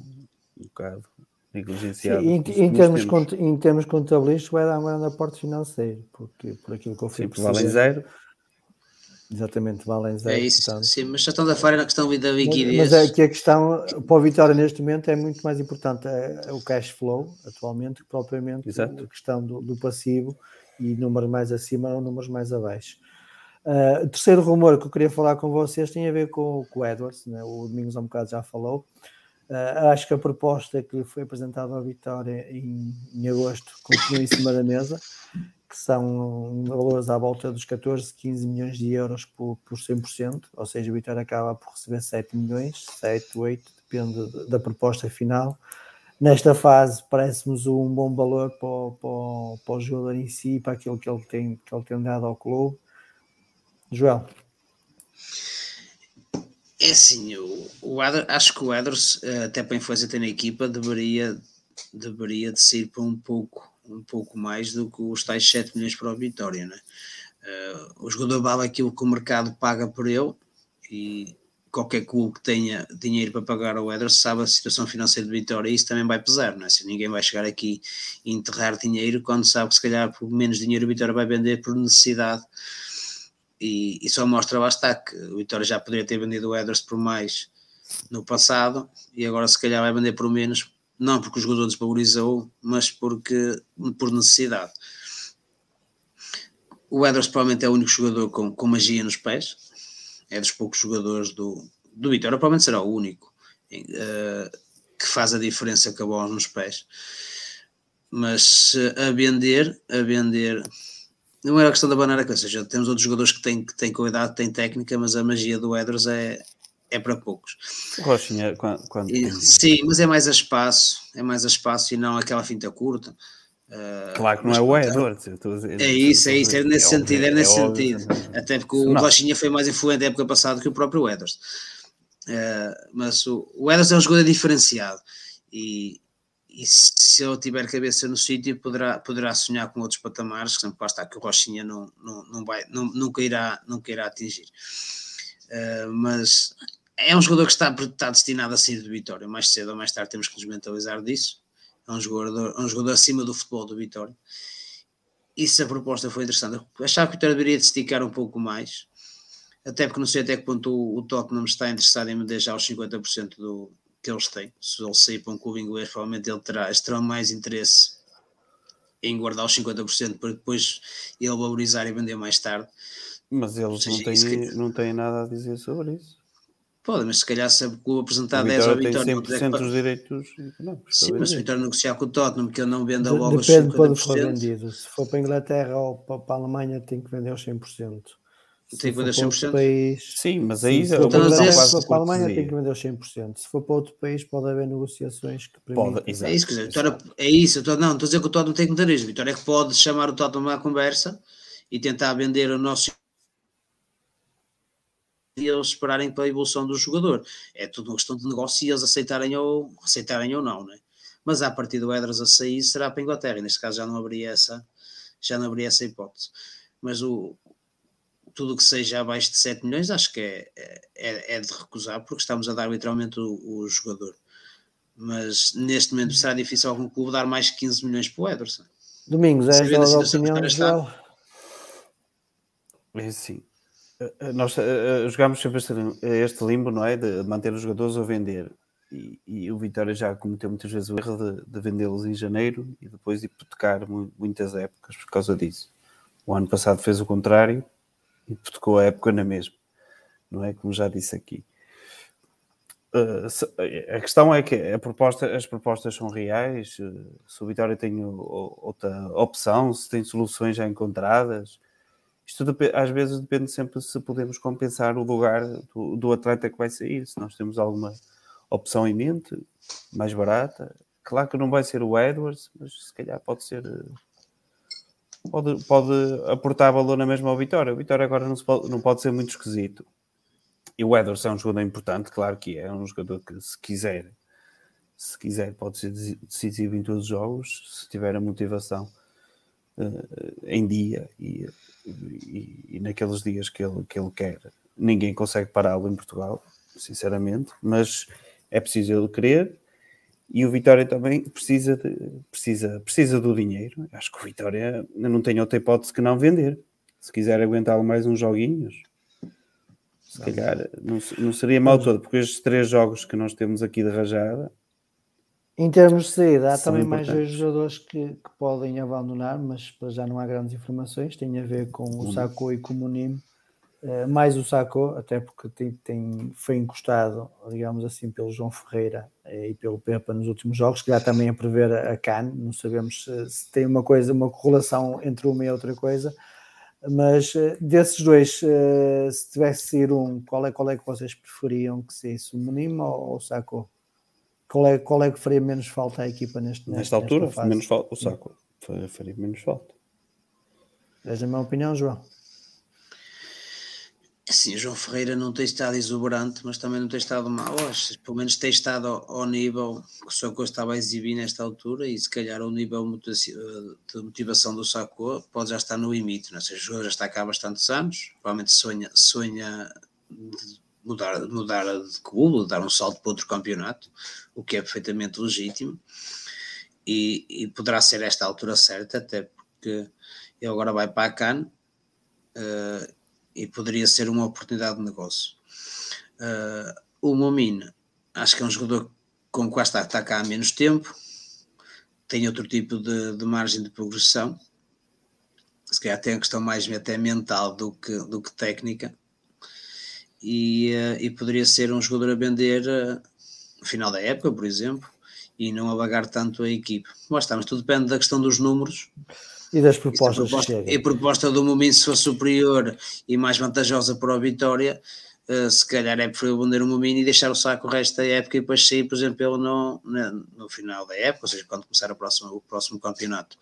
um bocado Sim, negligenciados. em, nos em últimos termos, cont- em termos contabilísticos vai dar um grande aporte financeiro, porque por aquilo que eu fui Sim, valem zero. Exatamente, valem zero. é isso. portanto. Sim, mas já estamos a falar na questão da liquidez. mas é que a questão para o Vitória neste momento é muito mais importante é, é o cash flow atualmente que propriamente Exato. a questão do, do passivo e números mais acima ou números mais abaixo. O terceiro rumor que eu queria falar com vocês tem a ver com, com o Edwards, né? o Domingos há um bocado já falou. Ah, acho que a proposta que foi apresentada à Vitória em, em agosto continua em cima da mesa, são valores à volta dos 14, 15 milhões de euros por, por 100%, ou seja, o Vitória acaba por receber 7 milhões, 7, 8, depende da- proposta final. Nesta fase, parece-nos um bom valor para o, para, para o jogador em si, para aquilo que ele tem, que ele tem dado ao clube. Joel, É assim, o, o acho que o Eders, eh, até para a influência que tem na equipa, deveria, deveria de sair para um pouco, um pouco mais do que os tais 7 milhões para o Vitória. Né? Eh, o jogador vale aquilo que o mercado paga por ele e qualquer clube que tenha dinheiro para pagar ao Eders sabe a situação financeira de Vitória e isso também vai pesar. Não é? Se ninguém vai chegar aqui e enterrar dinheiro quando sabe que se calhar por menos dinheiro o Vitória vai vender por necessidade e, e só mostra lá está que o Vitória já poderia ter vendido o Edwards por mais no passado e agora se calhar vai vender por menos, não porque o jogador desvalorizou, mas porque por necessidade. O Edwards provavelmente é o único jogador com, com magia nos pés, é dos poucos jogadores do, do Vitória, provavelmente será o único eh, que faz a diferença com a bola nos pés. Mas eh, a vender, a vender, não era a questão da banana, ou seja, temos outros jogadores que têm, que têm qualidade, têm técnica, mas a magia do Edwards é, é para poucos. O Rochinha, quando, quando sim, mas é mais a espaço, é mais a espaço e não aquela finta curta. Uh, Claro que não é o a dizer- É isso, é isso, é nesse óbvio, sentido, é nesse óbvio, sentido. é- Até porque o Não. Rochinha foi mais influente na época passada que o próprio Edwards. Uh, mas o, o Edwards é um jogador diferenciado e, e se ele tiver cabeça no sítio poderá, poderá sonhar com outros patamares, que sempre está que o Rochinha não, não, não vai, não, nunca, irá, nunca irá atingir. Uh, mas é um jogador que está, está destinado a sair de Vitória, mais cedo ou mais tarde temos que nos mentalizar disso. É um jogador, é um jogador acima do futebol do Vitória. E se a proposta foi interessante, eu achava que o Vitória deveria de esticar um pouco mais, até porque não sei até que ponto o, o Tottenham está interessado em me deixar os 50% do, que eles têm. Se ele sair para um clube inglês, provavelmente ele terá, eles terão mais interesse em guardar os 50% para depois ele valorizar e vender mais tarde. Mas eles não têm, que... não têm nada a dizer sobre isso. Pode, mas se calhar se o apresentar 10 ao Vitória... tem 100% dos direitos económicos. Sim, mas se o Vitória negociar com o Tottenham que ele não venda logo os 50%... Depende quando for vendido. Se for para a Inglaterra ou para a Alemanha tem que vender os 100%. Tem que vender 100%? País, sim, mas aí se for para, dizer, se for para a Alemanha tem que vender os 100%. Se for para outro país pode haver negociações que permitem. Pode, exato. É isso, quer dizer, Vitória, é isso. Estou, não, estou a dizer que o Tottenham tem que meter isso. Vitória é que pode chamar o Tottenham à conversa e tentar vender o nosso e eles esperarem pela evolução do jogador. É tudo uma questão de negócio e eles aceitarem ou, aceitarem ou não, né? Mas a partir do Edras a sair será para a Inglaterra, e neste caso já não haveria essa, já não haveria essa hipótese. Mas o, tudo que seja abaixo de 7 milhões acho que é, é, é de recusar porque estamos a dar literalmente o, o, jogador. Mas neste momento será difícil algum clube dar mais de 15 milhões para o Ederson. Domingos, é a opinião geral? É sim. Eh, eh, nós uh, jogámos sempre este, limbo, não é? De manter os jogadores ou vender. E, e, o Vitória já cometeu muitas vezes o erro de, de vendê-los em janeiro e depois hipotecar muitas épocas por causa disso. O ano passado fez o contrário hipotecou a época na mesma, não é? Como já disse aqui. Uh, se, a questão é que a proposta, as propostas são reais, se o Vitória tem outra opção, se tem soluções já encontradas, isto às vezes depende sempre se podemos compensar o lugar do, do, atleta que vai sair, se nós temos alguma opção em mente, mais barata. Claro que não vai ser o Edwards, mas se calhar pode ser. Pode, pode aportar valor na mesma ao Vitória. O Vitória agora não, pode, não pode ser muito esquisito. E o Edwards é um jogador importante, claro que é. É um jogador que, se quiser, se quiser, pode ser decisivo em todos os jogos, se tiver a motivação uh, em dia e e, e, naqueles dias que ele, que ele quer, ninguém consegue pará-lo em Portugal, sinceramente, mas é preciso ele querer e o Vitória também precisa, de, precisa, precisa do dinheiro. Acho que o Vitória não tem outra hipótese que não vender. Se quiser aguentar mais uns joguinhos, se calhar não, não seria mal todo, porque estes três jogos que nós temos aqui de rajada em termos de saída, há também mais dois jogadores que, que, podem abandonar, mas já não há grandes informações. Tem a ver com o Saco e com o Munim. Uh, mais o Saco, até porque tem, tem, foi encostado, digamos assim, pelo João Ferreira uh, e pelo Pepa nos últimos jogos, que já também a prever a, a CAN. Não sabemos se, se, tem uma coisa, uma correlação entre uma e outra coisa. Mas uh, desses dois, se tivesse sair um, qual é, qual é que vocês preferiam que saísse, o Munim ou, ou o Saco? Qual é, qual é que faria menos falta à equipa neste Nesta, nesta altura, menos falta, o saco faria menos falta. És a minha opinião, João? Sim, João Ferreira não tem estado exuberante, mas também não tem estado mal. Acho, pelo menos tem estado ao, ao nível que o Sacco estava a exibir nesta altura e se calhar o nível de motivação do Sacco pode já estar no limite. Não é? sei, o jogador já está cá há bastantes anos, provavelmente sonha, sonha mudar, mudar de clube, dar um salto para outro campeonato, o que é perfeitamente legítimo, e, e poderá ser esta altura certa, até porque ele agora vai para a CAN uh, e poderia ser uma oportunidade de negócio. Uh, o Momino, acho que é um jogador com quase está, está cá há menos tempo, tem outro tipo de, de margem de progressão, se calhar tem a questão mais até mental do que, do que técnica, e, uh, e poderia ser um jogador a vender no final da época, por exemplo, e não alagar tanto a equipe. Mas está, mas tudo depende da questão dos números. E das propostas e a proposta, e a proposta do momento, se for superior e mais vantajosa para o Vitória, Uh, se calhar é preferível vender o Momino e deixar o saco o resto da época e depois sair, por exemplo, ele no, no, no final da época, ou seja, quando começar a próxima, o próximo campeonato.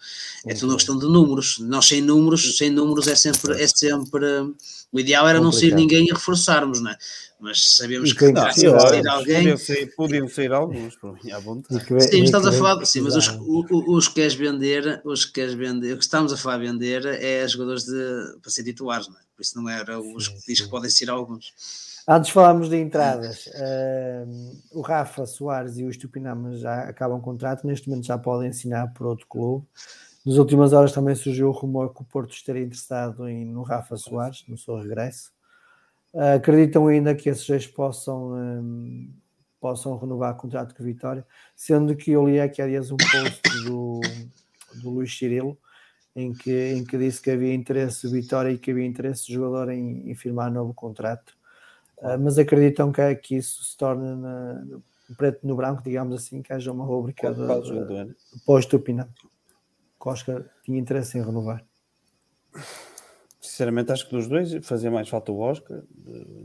É tudo uma questão de números. Nós sem números, sem números é sempre, é sempre o ideal era não sair ninguém e reforçarmos, não é? Mas sabemos que se sair alguém. Podiam sair, podiam sair alguns, por mim, à vontade. Sim, estás a falar, sim, mas os, os, que queres vender, os que queres vender, o que estamos a falar vender é jogadores de, para ser titulares, não é? Por isso não era os que diz que podem ser alguns. Antes falámos de entradas. Uh, o Rafa Soares e o Estupinama já acabam contrato, neste momento já podem assinar por outro clube. Nas últimas horas também surgiu o rumor que o Porto estaria interessado em, no Rafa Soares, no seu regresso. Uh, acreditam ainda que esses dois possam, um, possam renovar o contrato com a Vitória, sendo que eu li aqui, aliás, um post do, do Luís Cirilo, em que, em que disse que havia interesse de Vitória e que havia interesse de jogador em, em firmar novo contrato. Uh, mas acreditam que, que isso se torne na, no preto no branco, digamos assim, que haja uma rubrica de, de, pós-Tupinã. Oscar tinha interesse em renovar. Sinceramente, acho que dos dois fazia mais falta o Oscar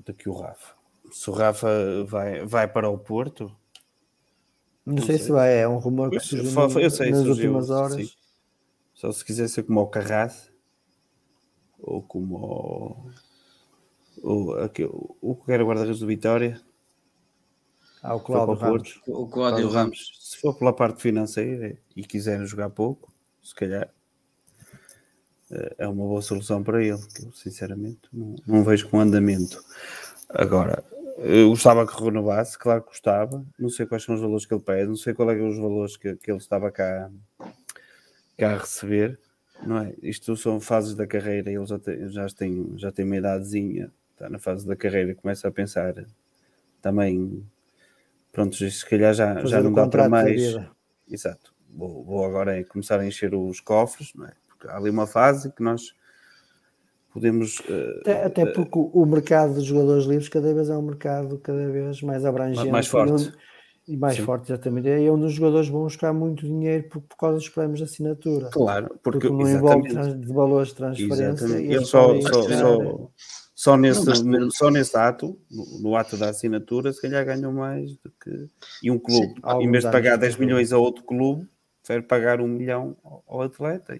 do que o Rafa. Se o Rafa vai, vai para o Porto. Não, não sei, sei, se vai, é um rumor que surgiu eu sei, nas surgiu, últimas horas. Sim. Só se quiser ser como o Carras ou como o, o, aqui, o, o que era guarda-redes do Vitória. Ah, o Cláudio Ramos. O Cláudio Ramos. Se for pela parte financeira e quiserem jogar pouco, se calhar é uma boa solução para ele, que eu sinceramente não, não vejo com andamento. Agora, eu gostava que renovasse, claro que gostava, não sei quais são os valores que ele pede, não sei qual é, é os valores que, que ele estava cá, cá a receber, não é? Isto são fases da carreira, ele já tem, já tem, já tem uma idadezinha, está na fase da carreira, começa a pensar também, pronto, se calhar já, já não dá para mais. Exato vou, vou agora começar a encher os cofres, não é? Porque há ali uma fase que nós podemos. Uh, até, até, porque uh, o mercado de jogadores livres cada vez é um mercado cada vez mais abrangente mais forte. E, mais Sim. forte, exatamente. E é onde os jogadores vão buscar muito dinheiro por, por causa dos prémios de assinatura. Claro, porque, porque não envolve de valores de transferência. Exatamente. E só, só, só, só nesse, não, só nesse ato, no, no, ato da assinatura, se calhar ganham mais do que. E um clube, Sim, em vez de pagar 10 milhões a outro clube, prefere pagar um milhão ao atleta.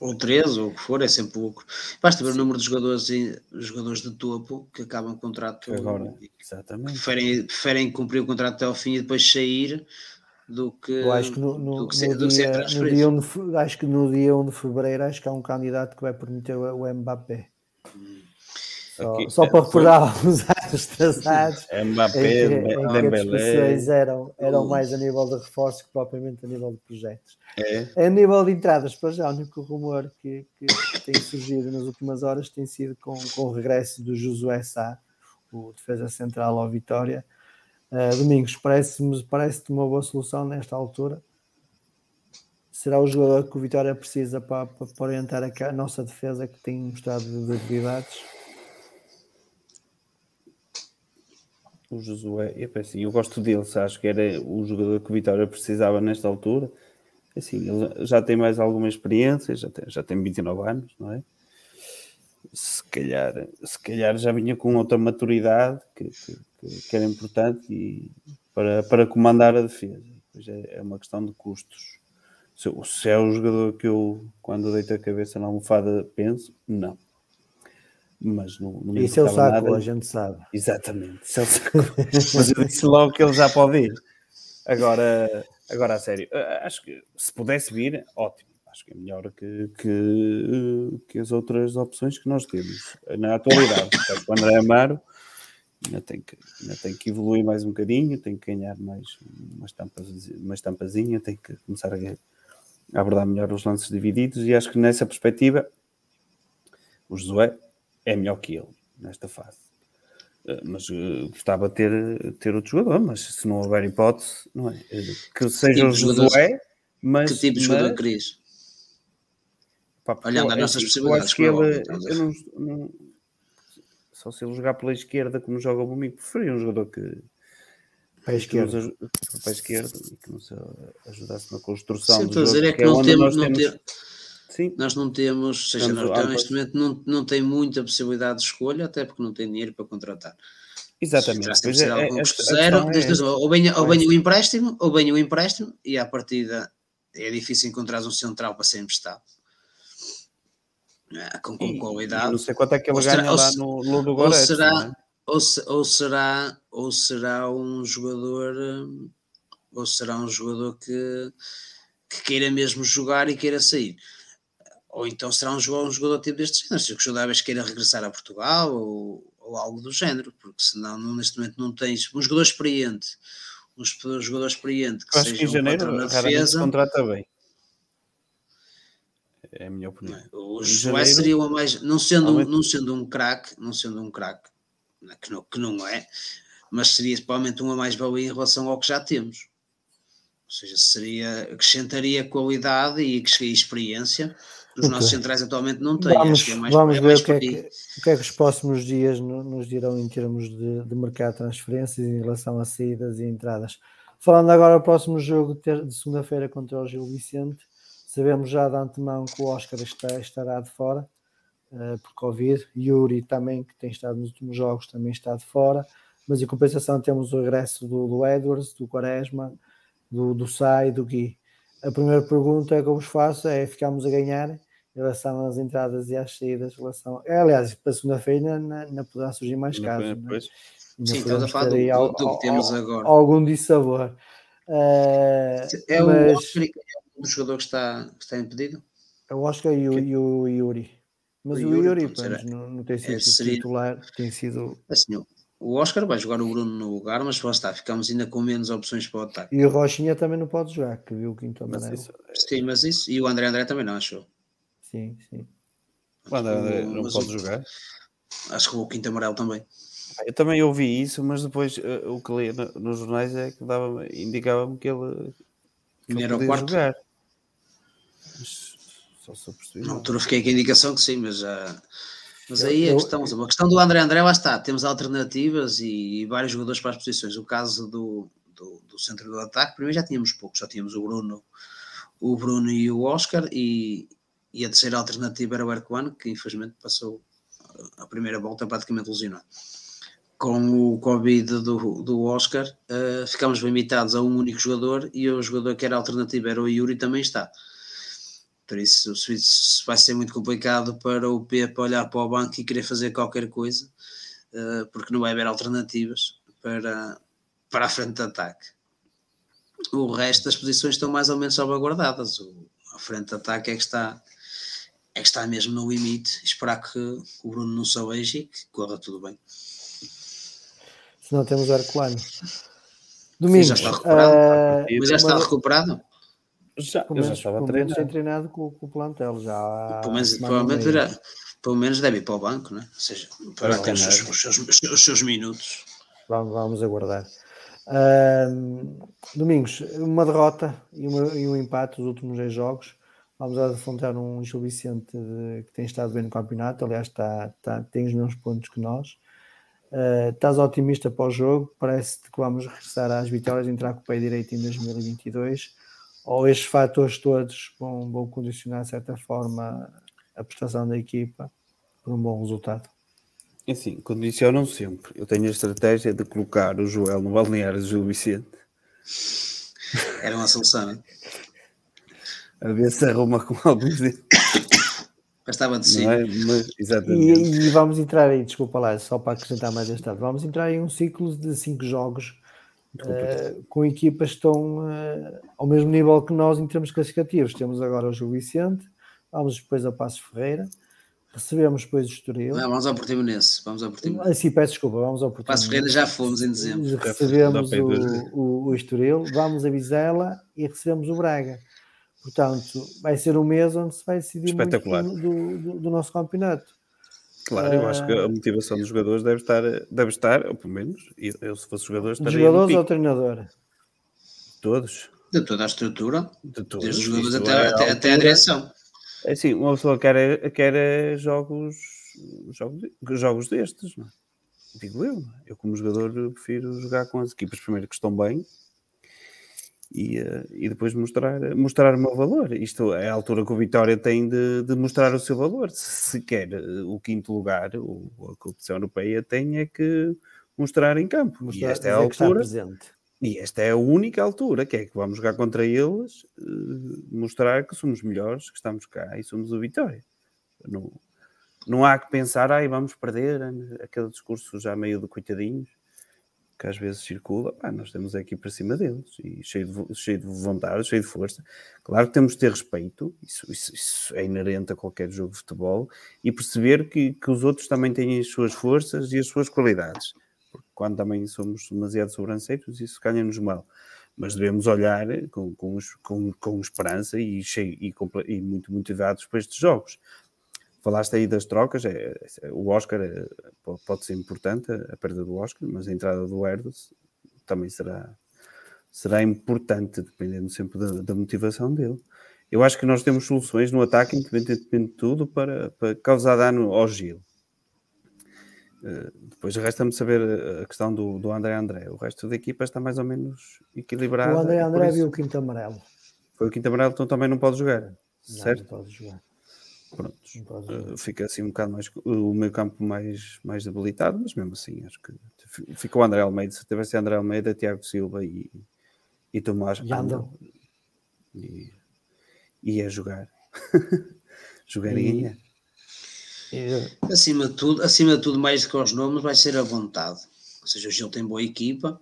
Ou três, ou o que for, é sempre lucro. Basta ver Sim. o número de jogadores, jogadores de topo que acabam o contrato agora. Exatamente. Preferem, preferem cumprir o contrato até ao fim e depois sair do que, Eu acho que no, no, que no, dia, no dia 1 de, acho que no dia 1 de fevereiro acho que há um candidato que vai permitir o, o Mbappé. Hum. Só, Aqui, só para recordar foi... os traçados, Mbappé, em que, em que as discussões eram, eram mais a nível de reforço que propriamente a nível de projetos. É. A nível de entradas, para já, o único rumor que, que tem surgido nas últimas horas tem sido com, com o regresso do Josué Sá, o defesa central ao Vitória. Uh, Domingos, parece-me parece uma boa solução nesta altura. Será o jogador que o Vitória precisa para, para, orientar a, a nossa defesa que tem mostrado debilidades? O Josué, eu, eu gosto dele, acho que era o jogador que o Vitória precisava nesta altura. Assim, ele já tem mais alguma experiência, já tem, já tem 29 anos, não é? Se calhar, se calhar já vinha com outra maturidade que, que, que era importante e para, para comandar a defesa. Pois é, é uma questão de custos. Se, se é o jogador que eu, quando deito a cabeça na almofada, penso, não mas não, não Isso é o saco, nada. a gente sabe. Exatamente, isso é o saco. mas eu disse logo que ele já pode ir. Agora, agora a sério, eh, acho que se pudesse vir, ótimo. Acho que é melhor que, que, que as outras opções que nós temos na atualidade. o André Amaro ainda tem, que, ainda tem que evoluir mais um bocadinho, tem que ganhar mais uma, estampas, uma estampazinha, tem que começar a, abordar melhor os lances divididos e acho que nessa perspectiva o Josué é melhor que ele nesta fase. Eh, mas uh, gostava de ter, ter outro jogador, mas se não houver hipótese, não é? Eh, que seja tipo o Josué, mas. Que tipo de jogador mas... querias? Olhando as nossas possibilidades. Que ele, eu não, não, só se ele jogar pela esquerda como joga o Bominho, preferia um jogador que. Para a esquerda. Para a esquerda e que nos ajudasse na construção. Sim, estou a dizer é que, é não, temos, não, temos, Sim. Nós não temos, ou seja, nós, neste momento não, não tem muita possibilidade de escolha, até porque não tem dinheiro para contratar. Exatamente. É, zero, é, ou bem, ou bem o empréstimo, ou bem o empréstimo, e à partida é difícil encontrar um central para ser emprestado. É, com, com qualidade. Não sei quanto é que ele ganha lá no Ludo Goretz, ou será, é? ou, se, ou, será, ou será um jogador, ou será um jogador que, que queira mesmo jogar e queira sair ou então será um jogador, um jogador tipo deste género, se o jogador queira regressar a Portugal ou, ou algo do género, porque senão não, neste momento não tens um jogador experiente, um jogador experiente que Acho seja que em janeiro um na defesa. contrata bem. É a minha opinião. O Josué seria uma mais, não sendo, um, não sendo um craque, não sendo um craque, que não, que não é, mas seria provavelmente uma mais-valia em relação ao que já temos. Ou seja, seria, acrescentaria qualidade e experiência os okay. nossos centrais atualmente não têm. Vamos, é mais, vamos é ver o que, é que, o que, é que, os próximos dias nos dirão em termos de, de mercado de transferências em relação a saídas e entradas. Falando agora do próximo jogo de segunda-feira contra o Gil Vicente, sabemos já de antemão que o Oscar está, estará de fora uh, por Covid. Yuri também, que tem estado nos últimos jogos, também está de fora. Mas em compensação temos o regresso do, do Edwards, do Quaresma, do, do Sai e do Gui. A primeira pergunta que eu vos faço é: ficamos a ganhar em relação às entradas e às saídas? Relação... É, aliás, para segunda-feira ainda poderá surgir mais casos. Né? Sim, estamos a falar do, ao, do, que temos agora. Algum dissabor. Uh, é mas... o Oscar é um jogador que está, que está impedido? É o Oscar e o, e o Yuri. Mas o, o Yuri, Yuri pô, não, não, tem sido é, seria... titular, tem sido. Assim, o Oscar vai jogar o Bruno no lugar, mas lá está, ficamos ainda com menos opções para o ataque. E o Rochinha também não pode jogar, que viu o quinto amarelo. Isso, sim, mas isso. E o André André também não achou. Sim, sim. O André não mas pode jogar? Acho que o quinto amarelo também. Eu também ouvi isso, mas depois uh, o que li no, nos jornais é que indicava-me que ele, que ele era o quarto. jogar. Mas só se eu percebi. Na altura fiquei com a indicação que sim, mas já. Mas aí a questão, a questão do André André, lá está, temos alternativas e vários jogadores para as posições. O caso do, do, do centro do ataque, primeiro já tínhamos poucos, só tínhamos o Bruno, o Bruno e o Oscar, e, e a terceira alternativa era o Ercoano, que infelizmente passou a primeira volta praticamente lesionado. Com o Covid do, do Oscar, uh, ficámos limitados a um único jogador e o jogador que era alternativa era o Yuri, também está. Por isso, isso vai ser muito complicado para o Pepe olhar para o banco e querer fazer qualquer coisa, uh, porque não vai haver alternativas para, para a frente de ataque. O resto das posições estão mais ou menos salvaguardadas. O, a frente de ataque é que está, é que está mesmo no limite. Esperar que o Bruno não se aleije e que corra tudo bem. Se não temos Arcolano. Domingos. Sim, já está recuperado. Uh, Mas já está recuperado? Já, pelo menos, já estava treinado. Tem treinado com, com, o plantel já. Pelo menos, provavelmente virá, pelo menos deve ir para o banco, né? ou seja, para ter os seus, os, seus, os seus, minutos. Vamos, vamos aguardar. Uh, domingos, uma derrota e, uma, e, um empate nos últimos dois jogos. Vamos afrontar um Gil Vicente de, que tem estado bem no campeonato, aliás, está, está, tem os mesmos pontos que nós. Uh, estás otimista para o jogo? Parece-te que vamos regressar às vitórias, entrar com o pé direito em 2022 ou estes fatores todos vão, vão condicionar de certa forma a prestação da equipa para um bom resultado? É sim, condicionam sempre. Eu tenho a estratégia de colocar o Joel no balneário de Gil Vicente. Era uma solução, hein? A ver se arruma com alguns deles. Bastava de sim. É? Mas, exatamente. E, e, vamos entrar aí, desculpa lá, só para acrescentar mais esta, vamos entrar em um ciclo de cinco jogos uh, com equipas que estão uh, ao mesmo nível que nós em termos classificativos. Temos agora o Gil Vicente, vamos depois ao Passo Ferreira, recebemos depois o Estoril. Não, vamos ao Portimonense, vamos ao Portimonense. Ah, sim, peço desculpa, vamos ao Portimonense. Passo Ferreira já fomos em dezembro. Recebemos o, o, o Estoril, vamos a Vizela e recebemos o Braga. Portanto, vai ser um mês onde se vai decidir muito do, do, do nosso campeonato. Claro, eu acho que a ah, motivação dos jogadores deve estar, deve estar ou pelo menos, eu se fosse jogador estaria Jogadores ou treinador? Todos. De toda a estrutura, de todos, desde os jogadores até, é até, até, a direção. É assim, uma pessoa quer, quer jogos, jogos, jogos destes, não é? digo eu. Eu como jogador prefiro jogar com as equipas primeiro que estão bem e, uh, e depois mostrar, mostrar o meu valor. Isto é a altura que o Vitória tem de, de mostrar o seu valor. Se quer eh, o quinto lugar, o, a competição europeia tem é que mostrar em campo. Mostrar, e esta é a altura. E esta é a única altura que é que vamos jogar contra eles, mostrar que somos melhores, que estamos cá e somos o Vitória. Não, não há que pensar, ai, vamos perder aquele discurso já meio de coitadinhos que às vezes circula, pá, nós temos aqui para cima deles e cheio de, cheio de vontade, cheio de força. Claro que temos de ter respeito, isso, isso, isso, é inerente a qualquer jogo de futebol, e perceber que, que os outros também têm as suas forças e as suas qualidades. Porque quando também somos demasiado sobranceiros, isso ganha-nos mal. Mas devemos olhar com, com, com, com esperança e, cheio, e, e muito motivados para estes jogos Falaste aí das trocas, é, é, o Oscar é, pode ser importante, a perda do Oscar, mas a entrada do Erdos também será, será importante, dependendo sempre da, da motivação dele. Eu acho que nós temos soluções no ataque, independentemente de tudo, para, para causar dano ao Gil. Uh, depois resta-me saber a questão do, do André André. O resto da equipa está mais ou menos equilibrado. O André André viu o quinto amarelo. Foi o quinto amarelo, então também não pode jogar. Não, certo? Não pode jogar. Pronto. Uh, fica assim um bocado mais o meio campo mais, mais debilitado, mas mesmo assim acho que fica o André Almeida. Se tivesse André Almeida, Tiago Silva e, e Tomás andam. E, ia jogar. jogar e ganhar. Acima de tudo, acima de tudo, mais do que aos nomes, vai ser a vontade. Ou seja, o Gil tem boa equipa,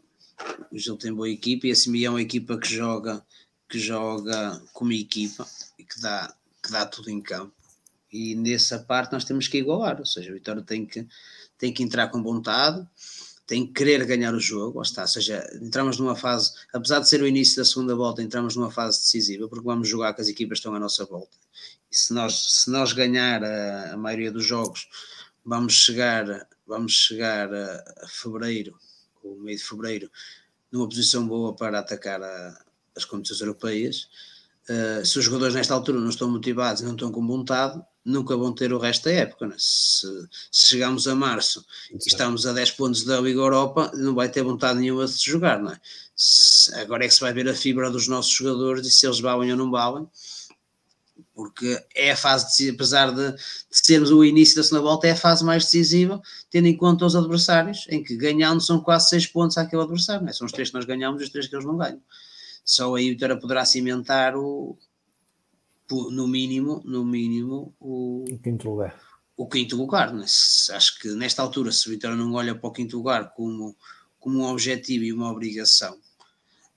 o Gil tem boa equipa e assim é uma equipa que joga, que joga como equipa e que dá, que dá tudo em campo. E nessa parte nós temos que igualar, ou seja, o Vitória tem que, tem que entrar com vontade, tem que querer ganhar o jogo, ou está, ou seja, entramos numa fase, apesar de ser o início da segunda volta, entramos numa fase decisiva, porque vamos jogar com as equipas que estão à nossa volta. E se nós, se nós ganhar a, a maioria dos jogos, vamos chegar, vamos chegar a, a fevereiro, ou meio de fevereiro, numa posição boa para atacar a, as competições europeias. Uh, se os jogadores nesta altura não estão motivados e não estão com vontade, nunca vão ter o resto da época. Né? Se, se chegarmos a março e estamos a 10 pontos da Liga Europa, não vai ter vontade nenhuma de se jogar. Não é? Se, agora é que se vai ver a fibra dos nossos jogadores e se eles valem ou não valem, porque é a fase, decisiva, apesar de, de, sermos o início da segunda volta, é a fase mais decisiva, tendo em conta os adversários, em que ganhando são quase 6 pontos àquele adversário. É? São os três que nós ganhamos e os três que eles não ganham. Só aí o Vitória poderá cimentar o, no mínimo, no mínimo, o, o quinto lugar. O quinto lugar, né? acho que nesta altura, se o Vitória não olha para o quinto lugar como, como um objetivo e uma obrigação,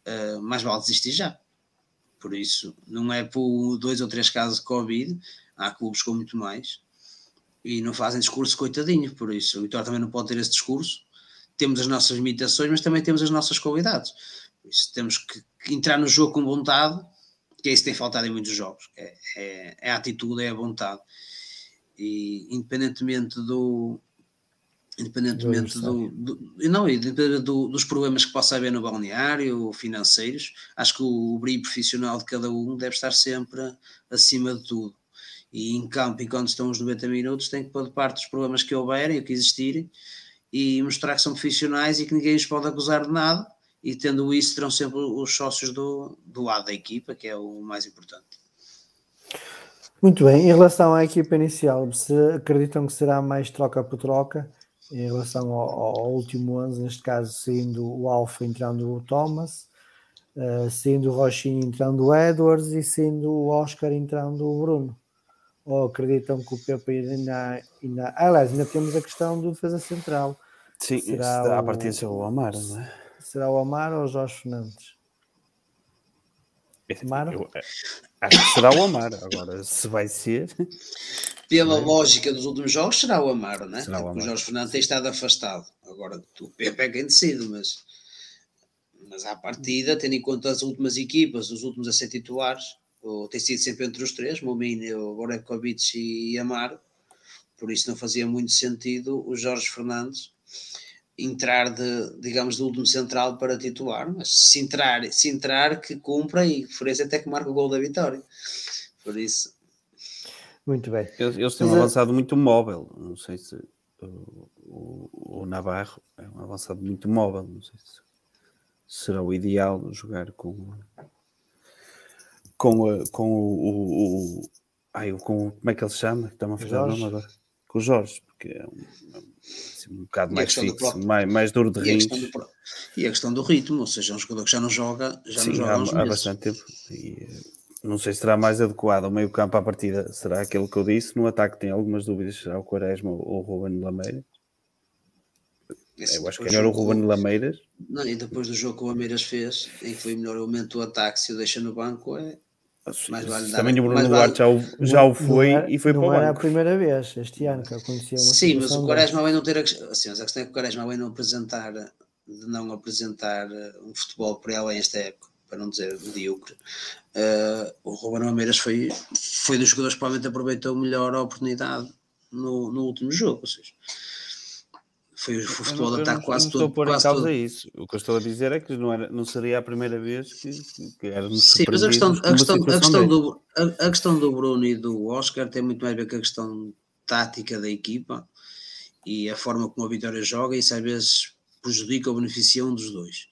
uh, mais vale desistir já. Por isso, não é por dois ou três casos de Covid, há clubes com muito mais e não fazem discurso coitadinho. Por isso, o Vitória também não pode ter esse discurso. Temos as nossas limitações, mas também temos as nossas qualidades. Por isso, temos que entrar no jogo com vontade que é isso que tem faltado em muitos jogos, é, é, é a atitude, é a vontade. E independentemente do, independentemente do, do, não, independentemente do, dos problemas que possa haver no balneário, financeiros, acho que o, o brilho profissional de cada um deve estar sempre acima de tudo. E em campo, enquanto estão os 90 minutos, tem que pôr de parte os problemas que houverem, que existirem, e mostrar que são profissionais e que ninguém os pode acusar de nada, e tendo isso terão sempre os sócios do, do lado da equipa, que é o mais importante. Muito bem, em relação à equipa inicial, se acreditam que será mais troca por troca, em relação ao, ao último 11, neste caso saindo o Alfa entrando o Thomas, uh, saindo o Rochinho entrando o Edwards e saindo o Oscar entrando o Bruno. Ou acreditam que o Pepe ainda, ainda... Ah, aliás, ainda temos a questão do defesa central. Sim, será a partir do Amaro, não é? Será o Amaro ou o Jorge Fernandes? Amaro? Eu, é, acho que será o Amaro. Agora, se vai ser. Pela é? lógica dos últimos jogos, será o Amaro, né? Será o, Amaro. o Jorge Fernandes tem estado afastado. Agora, o Pepe é quem decide, mas, mas à partida, tendo em conta as últimas equipas, os últimos a ser titulares, ou, tem sido sempre entre os três, Momino, Borekovic e Amaro. Por isso não fazia muito sentido o Jorge Fernandes entrar de, digamos, do último central para titular, mas se entrar, se entrar que cumpra e preferência até que marque o gol da vitória. Por isso. Muito bem. Eles, eles têm um avançado muito móvel, não sei se o, o, o, Navarro é um avançado muito móvel, não sei se será o ideal jogar com com, com o, o, o ai, com, como é que ele se chama? Está-me a fazer o nome agora. Com o Jorge, porque é um, assim, um bocado mais fixo, próprio... mais, mais duro de rins. E a questão do ritmo, ou seja, é um jogador que já não joga, já Sim, não joga há, há bastante tempo. E, eh, não sei se será mais adequado o meio campo à partida, será aquele que eu disse. No ataque tem algumas dúvidas, será o Quaresma ou o Ruben Lameira. Esse eu acho que é melhor o Ruben Lameiras. Não, e depois do jogo que o Lameiras fez, em que foi melhor o momento do ataque, se o deixa no banco, é, também o Bruno Duarte já, o, já o foi era, e foi para o banco. Não era a primeira vez este ano que eu conhecia uma Sim, mas o Quaresma vai não ter a, assim, mas a questão é que o Quaresma vai não apresentar de não apresentar eh, um futebol por ela esta época, para não dizer medíocre. Uh, o Ruben Ameiras foi, foi dos jogadores que provavelmente aproveitou melhor a oportunidade no, no último jogo, ou seja, foi o futebol não- eu quase não estou a pôr em causa todo. isso. O que eu estou a dizer é que não, era, não seria a primeira vez que, que, éramos Sim, mas a questão, a questão, a questão do, a, a questão do Bruno e do Oscar tem muito mais a ver com a questão tática da equipa e a forma como a Vitória joga, e isso às vezes prejudica ou beneficia um dos dois.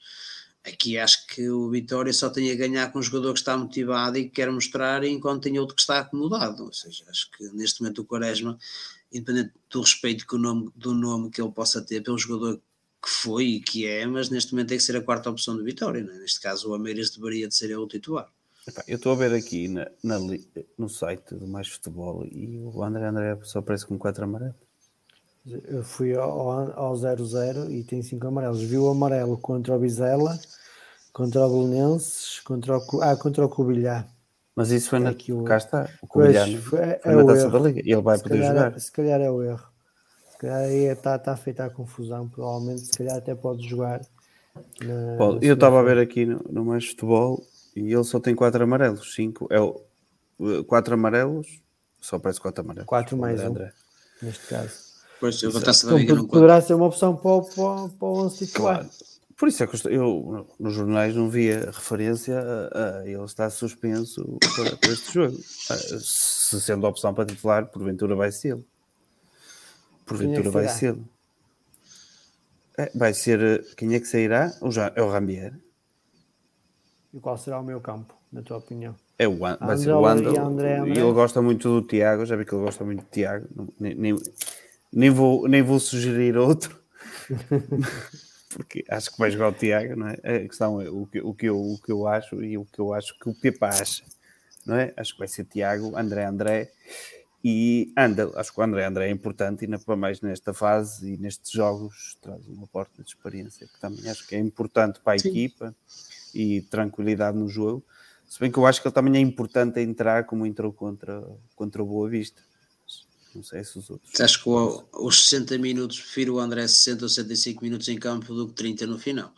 Aqui acho que o Vitória só tem a ganhar com um jogador que está motivado e que quer mostrar, enquanto tem outro que está acomodado. Ou seja, acho que neste momento o Quaresma, independente do respeito que o nome, do nome que ele possa ter pelo jogador que foi e que é, mas neste momento tem que ser a quarta opção do Vitória. não é? Neste caso, o Ameiras deveria de ser ele o titular. Eu estou a ver aqui na, na no site do Mais Futebol e o André André só aparece com 4 amarelos. Eu fui ao, ao 0-0 e tem 5 amarelos. Vi o amarelo contra o Bizela, contra o Belenenses, contra o, ah, contra o Cubilhá. Mas isso foi na. Aqui o- Cá está. O Covilhano foi- foi, é na o taça erro. da Liga. Ele vai se, poder calhar, jogar. é- se calhar é o erro. Se calhar aí está tá feita a confusão. Provavelmente, se calhar até pode jogar. na- Pode. na Eu estava a ver aqui no, no Mais Futebol e ele só tem 4 amarelos. 5 é o. 4 amarelos. Só aparece 4 amarelos. Quatro mais André um. André. Neste caso. Pois, eu vou da Então, conta. poderá ser uma opção para o, para, o- para o 11 titular. Claro. Por isso é que eu nos jornais não via referência a, a ele estar suspenso para, para este jogo. Ah, Se sendo a opção para titular, porventura vai ser ele. Porventura é vai será? ser ele. É, vai ser eh, quem é que sairá? O, Ja- é o Rambier. E qual será o meu campo, na tua opinião? É o, An- vai ser o Andal. André E André? ele gosta muito do Tiago. Já vi que ele gosta muito do Tiago. Nem, nem, nem vou, nem vou sugerir outro. Porque acho que vai jogar o Tiago, não é? A questão é o que, o, que eu, o que eu acho e o que eu acho que o Pepa acha, não é? Acho que vai ser Tiago, André André e Andel. Acho que o André André é importante e ainda para mais nesta fase e nestes jogos traz uma porta de experiência que também acho que é importante para a Sim. equipa e tranquilidade no jogo. Se bem que eu acho que ele também é importante a entrar como entrou contra, contra o Boa Vista. Não sei se os outros. Acho que o- os 60 minutos, prefiro o André 60 ou 75 minutos em campo do que 30 no final. Ou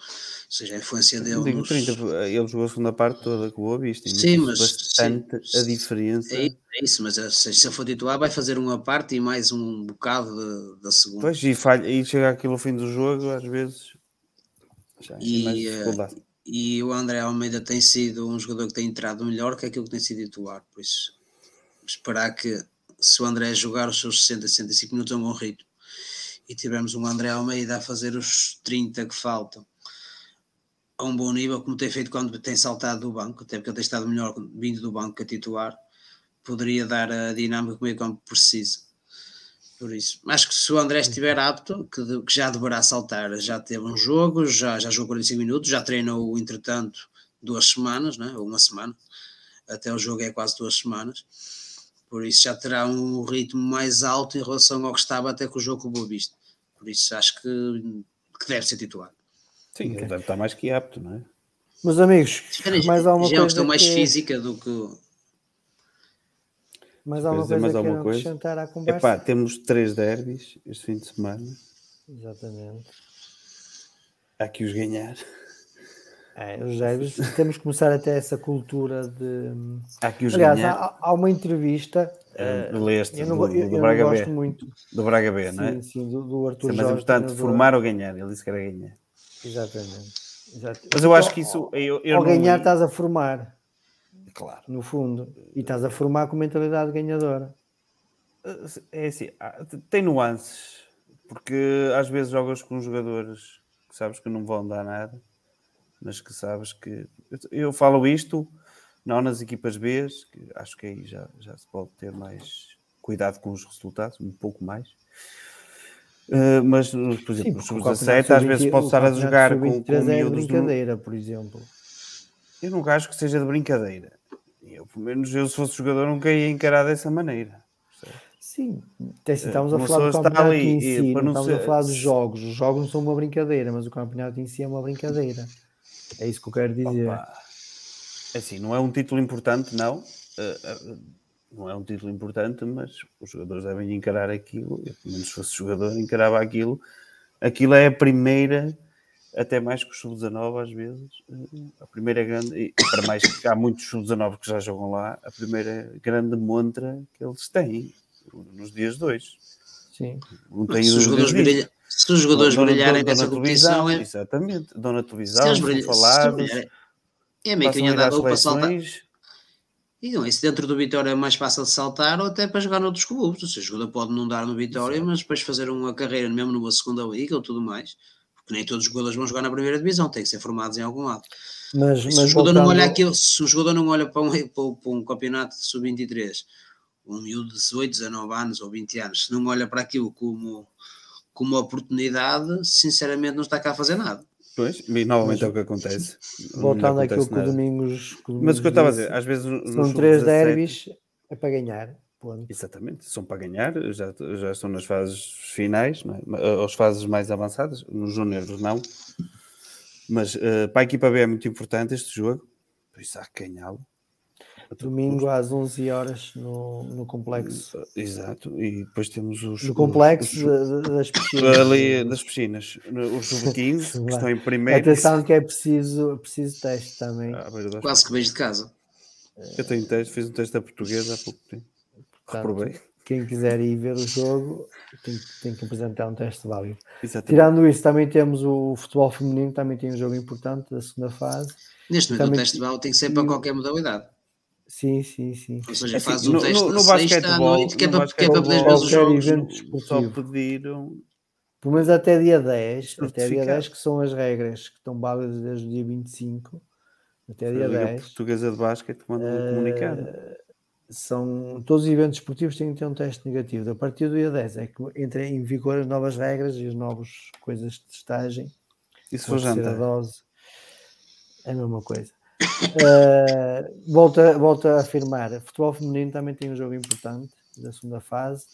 seja, a influência dele. Digo nos- 30, ele jogou a segunda parte toda com o Boa Vista. e Sim, mas- bastante sim, a diferença. É, é isso, mas eh, se, se ele for titular, vai fazer uma parte e mais um bocado da- da segunda. Pois, e, falha, e chega aquilo ao fim do jogo, às vezes já E, eh. E o André Almeida tem sido um jogador que tem entrado melhor que aquilo que tem sido titular. Por isso, esperar que se o André jogar os seus 60, 65 minutos a um bom ritmo e tivermos um André Almeida a fazer os 30 que faltam a um bom nível, como tem feito quando tem saltado do banco, até porque ele tem estado melhor vindo do banco que a titular, poderia dar a dinâmica que o meio campo precisa. Por isso, acho que se o André estiver apto, que, que já deverá saltar, já teve um jogo, já, já jogou 45 minutos, já treinou, entretanto, duas semanas, né? ou uma semana, até o jogo é quase duas semanas, por isso já terá um ritmo mais alto em relação ao que estava até com o jogo com o Boa Vista. Por isso acho que, que deve ser titular. Sim, ele deve estar mais que apto, não é? Meus amigos, mais alguma já é uma coisa questão mais que- física do que. Mais alguma coisa mais que alguma coisa? acrescentar à conversa? Epá, temos três derbys este fim de semana. Exatamente. Há que os ganhar. É, os derbys, temos que começar até essa cultura de. Há que os Aliás, há, há uma entrevista. Eh, leste eu não, do, eu, do eu Braga não B. gosto muito. Do Braga B, não é? Sim, sim, do, do Arthur Isso é mais Jorge. importante formar ou ganhar. Ele disse que era ganhar. Exatamente. Exato. Mas eu acho que isso. Eu, eu Ao não ganhar, estás a formar, Claro. no fundo. E estás a formar com mentalidade ganhadora. É assim, tem nuances, porque às vezes jogas com jogadores que sabes que não vão dar nada, mas que sabes que. eu- Eu falo isto não nas equipas B, que acho que aí já, já se pode ter mais cuidado com os resultados, um pouco mais. Eh, mas, por exemplo, Sim, os porque o sub-17, campeonato às vezes sub-20 posso estar a jogar com, com sub-23 é miúdos do- brincadeira, por exemplo. Eu não acho que seja de brincadeira. Eu, pelo menos, eu se fosse jogador, nunca ia encarar dessa maneira. Sim, até assim, estamos a uma falar do campeonato ali em e si, não estamos a ser- falar dos jogos. Os jogos não são uma brincadeira, mas o campeonato em si é uma brincadeira. É isso que eu quero dizer. Opa. Assim, não é um título importante, não. Eh, eh, não é um título importante, mas os jogadores devem encarar aquilo. Eu, pelo menos, se fosse jogador, encarava aquilo. Aquilo é a primeira, até mais que o sub-19, às vezes. eh, A primeira grande, e para mais que há muitos sub-19 que já jogam lá, a primeira grande montra que eles têm nos dias de hoje. Sim. Não tenho os, jogadores virem, Se os jogadores Dão na- brilharem dão na nessa competição, televisão, é, Exatamente, dão na se televisão, eles são brilharem, se eles brilharem, é meio que passam a ir às andado ou para saltar. E não, isso dentro do Vitória é mais fácil de saltar ou até para jogar noutros clubes. O jogador pode não dar no Vitória, mas depois fazer uma carreira mesmo numa segunda liga ou tudo mais. Porque nem todos os jogadores vão jogar na primeira divisão, têm que ser formados em algum lado. Mas, Se mas o jogador não voltando- olha aquilo, se o jogador não olha para um, para um- para um campeonato de sub-23, um miúdo de 18, 19 anos ou 20 anos, se não olha para aquilo como, como uma oportunidade, sinceramente não está cá a fazer nada. Pois, e novamente é o que acontece. Voltando acontece àquilo que o. Domingos. que o Mas o que eu estava a dizer, às vezes São três sub-17 derbys, é para ganhar. Ponto. Exatamente, são para ganhar, já, já estão nas fases finais, não é? as fases mais avançadas, nos júniores não. Mas eh, para a equipa B é muito importante este jogo, por isso há que ganhá-lo. Domingo às 11 horas no, no complexo. custo. Exato, e depois temos os. No complexo os- das piscinas. ali das piscinas, os sub-15, que estão em primeiro. Atenção que é preciso, preciso teste também. das- Quase que vejo de casa. Eu tenho teste, fiz um teste da portuguesa há pouco tempo. Reprovei. Quem quiser ir ver o jogo tem, tem que apresentar um teste válido. Exatamente. Tirando isso, também temos o futebol feminino, também tem um jogo importante da segunda fase. Neste momento, Também- o teste de bala tem que ser para qualquer modalidade. Sim, sim, sim. Ou seja, Assim, faz um no- teste no- no sexta à basquetebol- noite, que é para, que é para poderes ver os basquetebol, jogos. Só pediram Pelo menos até dia 10, até dia Certificado. 10, que são as regras que estão válidas desde o dia 25 até a dia Liga 10. Portuguesa de Basquete mandou um comunicado. Eh, são todos os eventos esportivos têm que ter um teste negativo. A partir do dia 10 é que entram em vigor as novas regras e as novas coisas de testagem. E se for a jantar? dose é a mesma coisa. Eh, volta, volta a afirmar, futebol feminino também tem um jogo importante da segunda fase,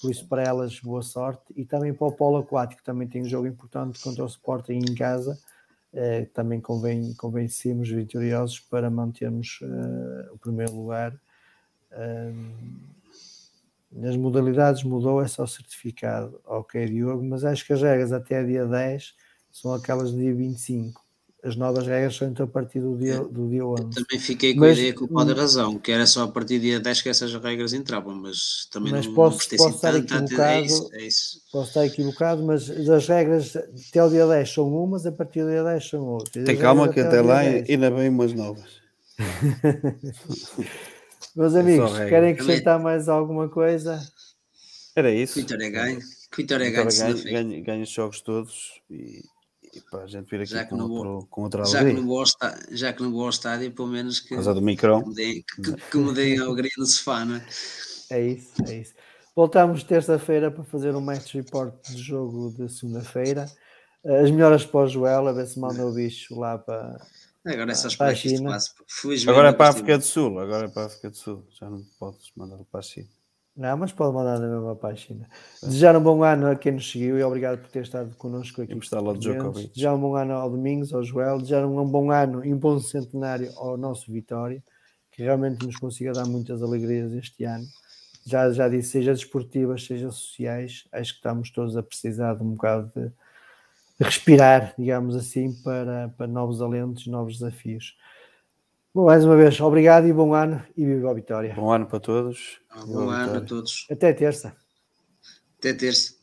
por isso para elas boa sorte e também para o polo aquático também tem um jogo importante contra o Sporting em casa. Eh, também convém, convém sermos vitoriosos para mantermos eh, o primeiro lugar. Nas modalidades mudou, é só certificado, ok, Diogo, mas acho que as regras até dia 10 são aquelas do dia 25. As novas regras são então a partir do dia, do dia 11. Também fiquei com Mas- a ideia que o pode ter razão, que era só a partir do dia 10 que essas regras entravam, mas também Mas não, posso- não gostei posso assim estar tanto, tanto, é equivocado. isso, é isso. Posso estar equivocado, mas as regras até o dia 10 são umas, a partir do dia 10 são outras. Tem calma que até dia lá 10. ainda vem umas novas. Meus amigos, regra. querem acrescentar mais alguma coisa? Era isso. Vitória ganha, Vitória ganha, ganha os jogos todos e, e para a gente vir aqui Já que com, não vou- outro, com outra já que, alegria. não vou ao está- já que não vou ao estádio, pelo menos que, Mas a do que, Micrão, me deem, que, que me deem a alegria no sofá, não é? É isso, é isso. Voltamos terça-feira para fazer um match report de jogo de segunda-feira. As melhoras para o Joel, a ver se manda o bicho lá para. Agora é só Ah, esperar para a que China. agora é para a África do Sul, agora é para a África do Sul, já não podes mandar para a China. Não, mas pode mandar na mesma página. Desejar um bom ano a quem nos seguiu e obrigado por ter estado connosco aqui. De. Desejar um bom ano ao Domingos, ao Joel. Desejar um bom ano e um bom centenário ao nosso Vitória, que realmente nos consiga dar muitas alegrias este ano. Já, já disse, seja desportivas, seja sociais, acho que estamos todos a precisar de um bocado de respirar, digamos assim, para, para novos alentos, novos desafios. Bom, mais uma vez, obrigado e bom ano e viva a Vitória. Bom ano para todos. Bom ano a todos. Até terça. Até terça.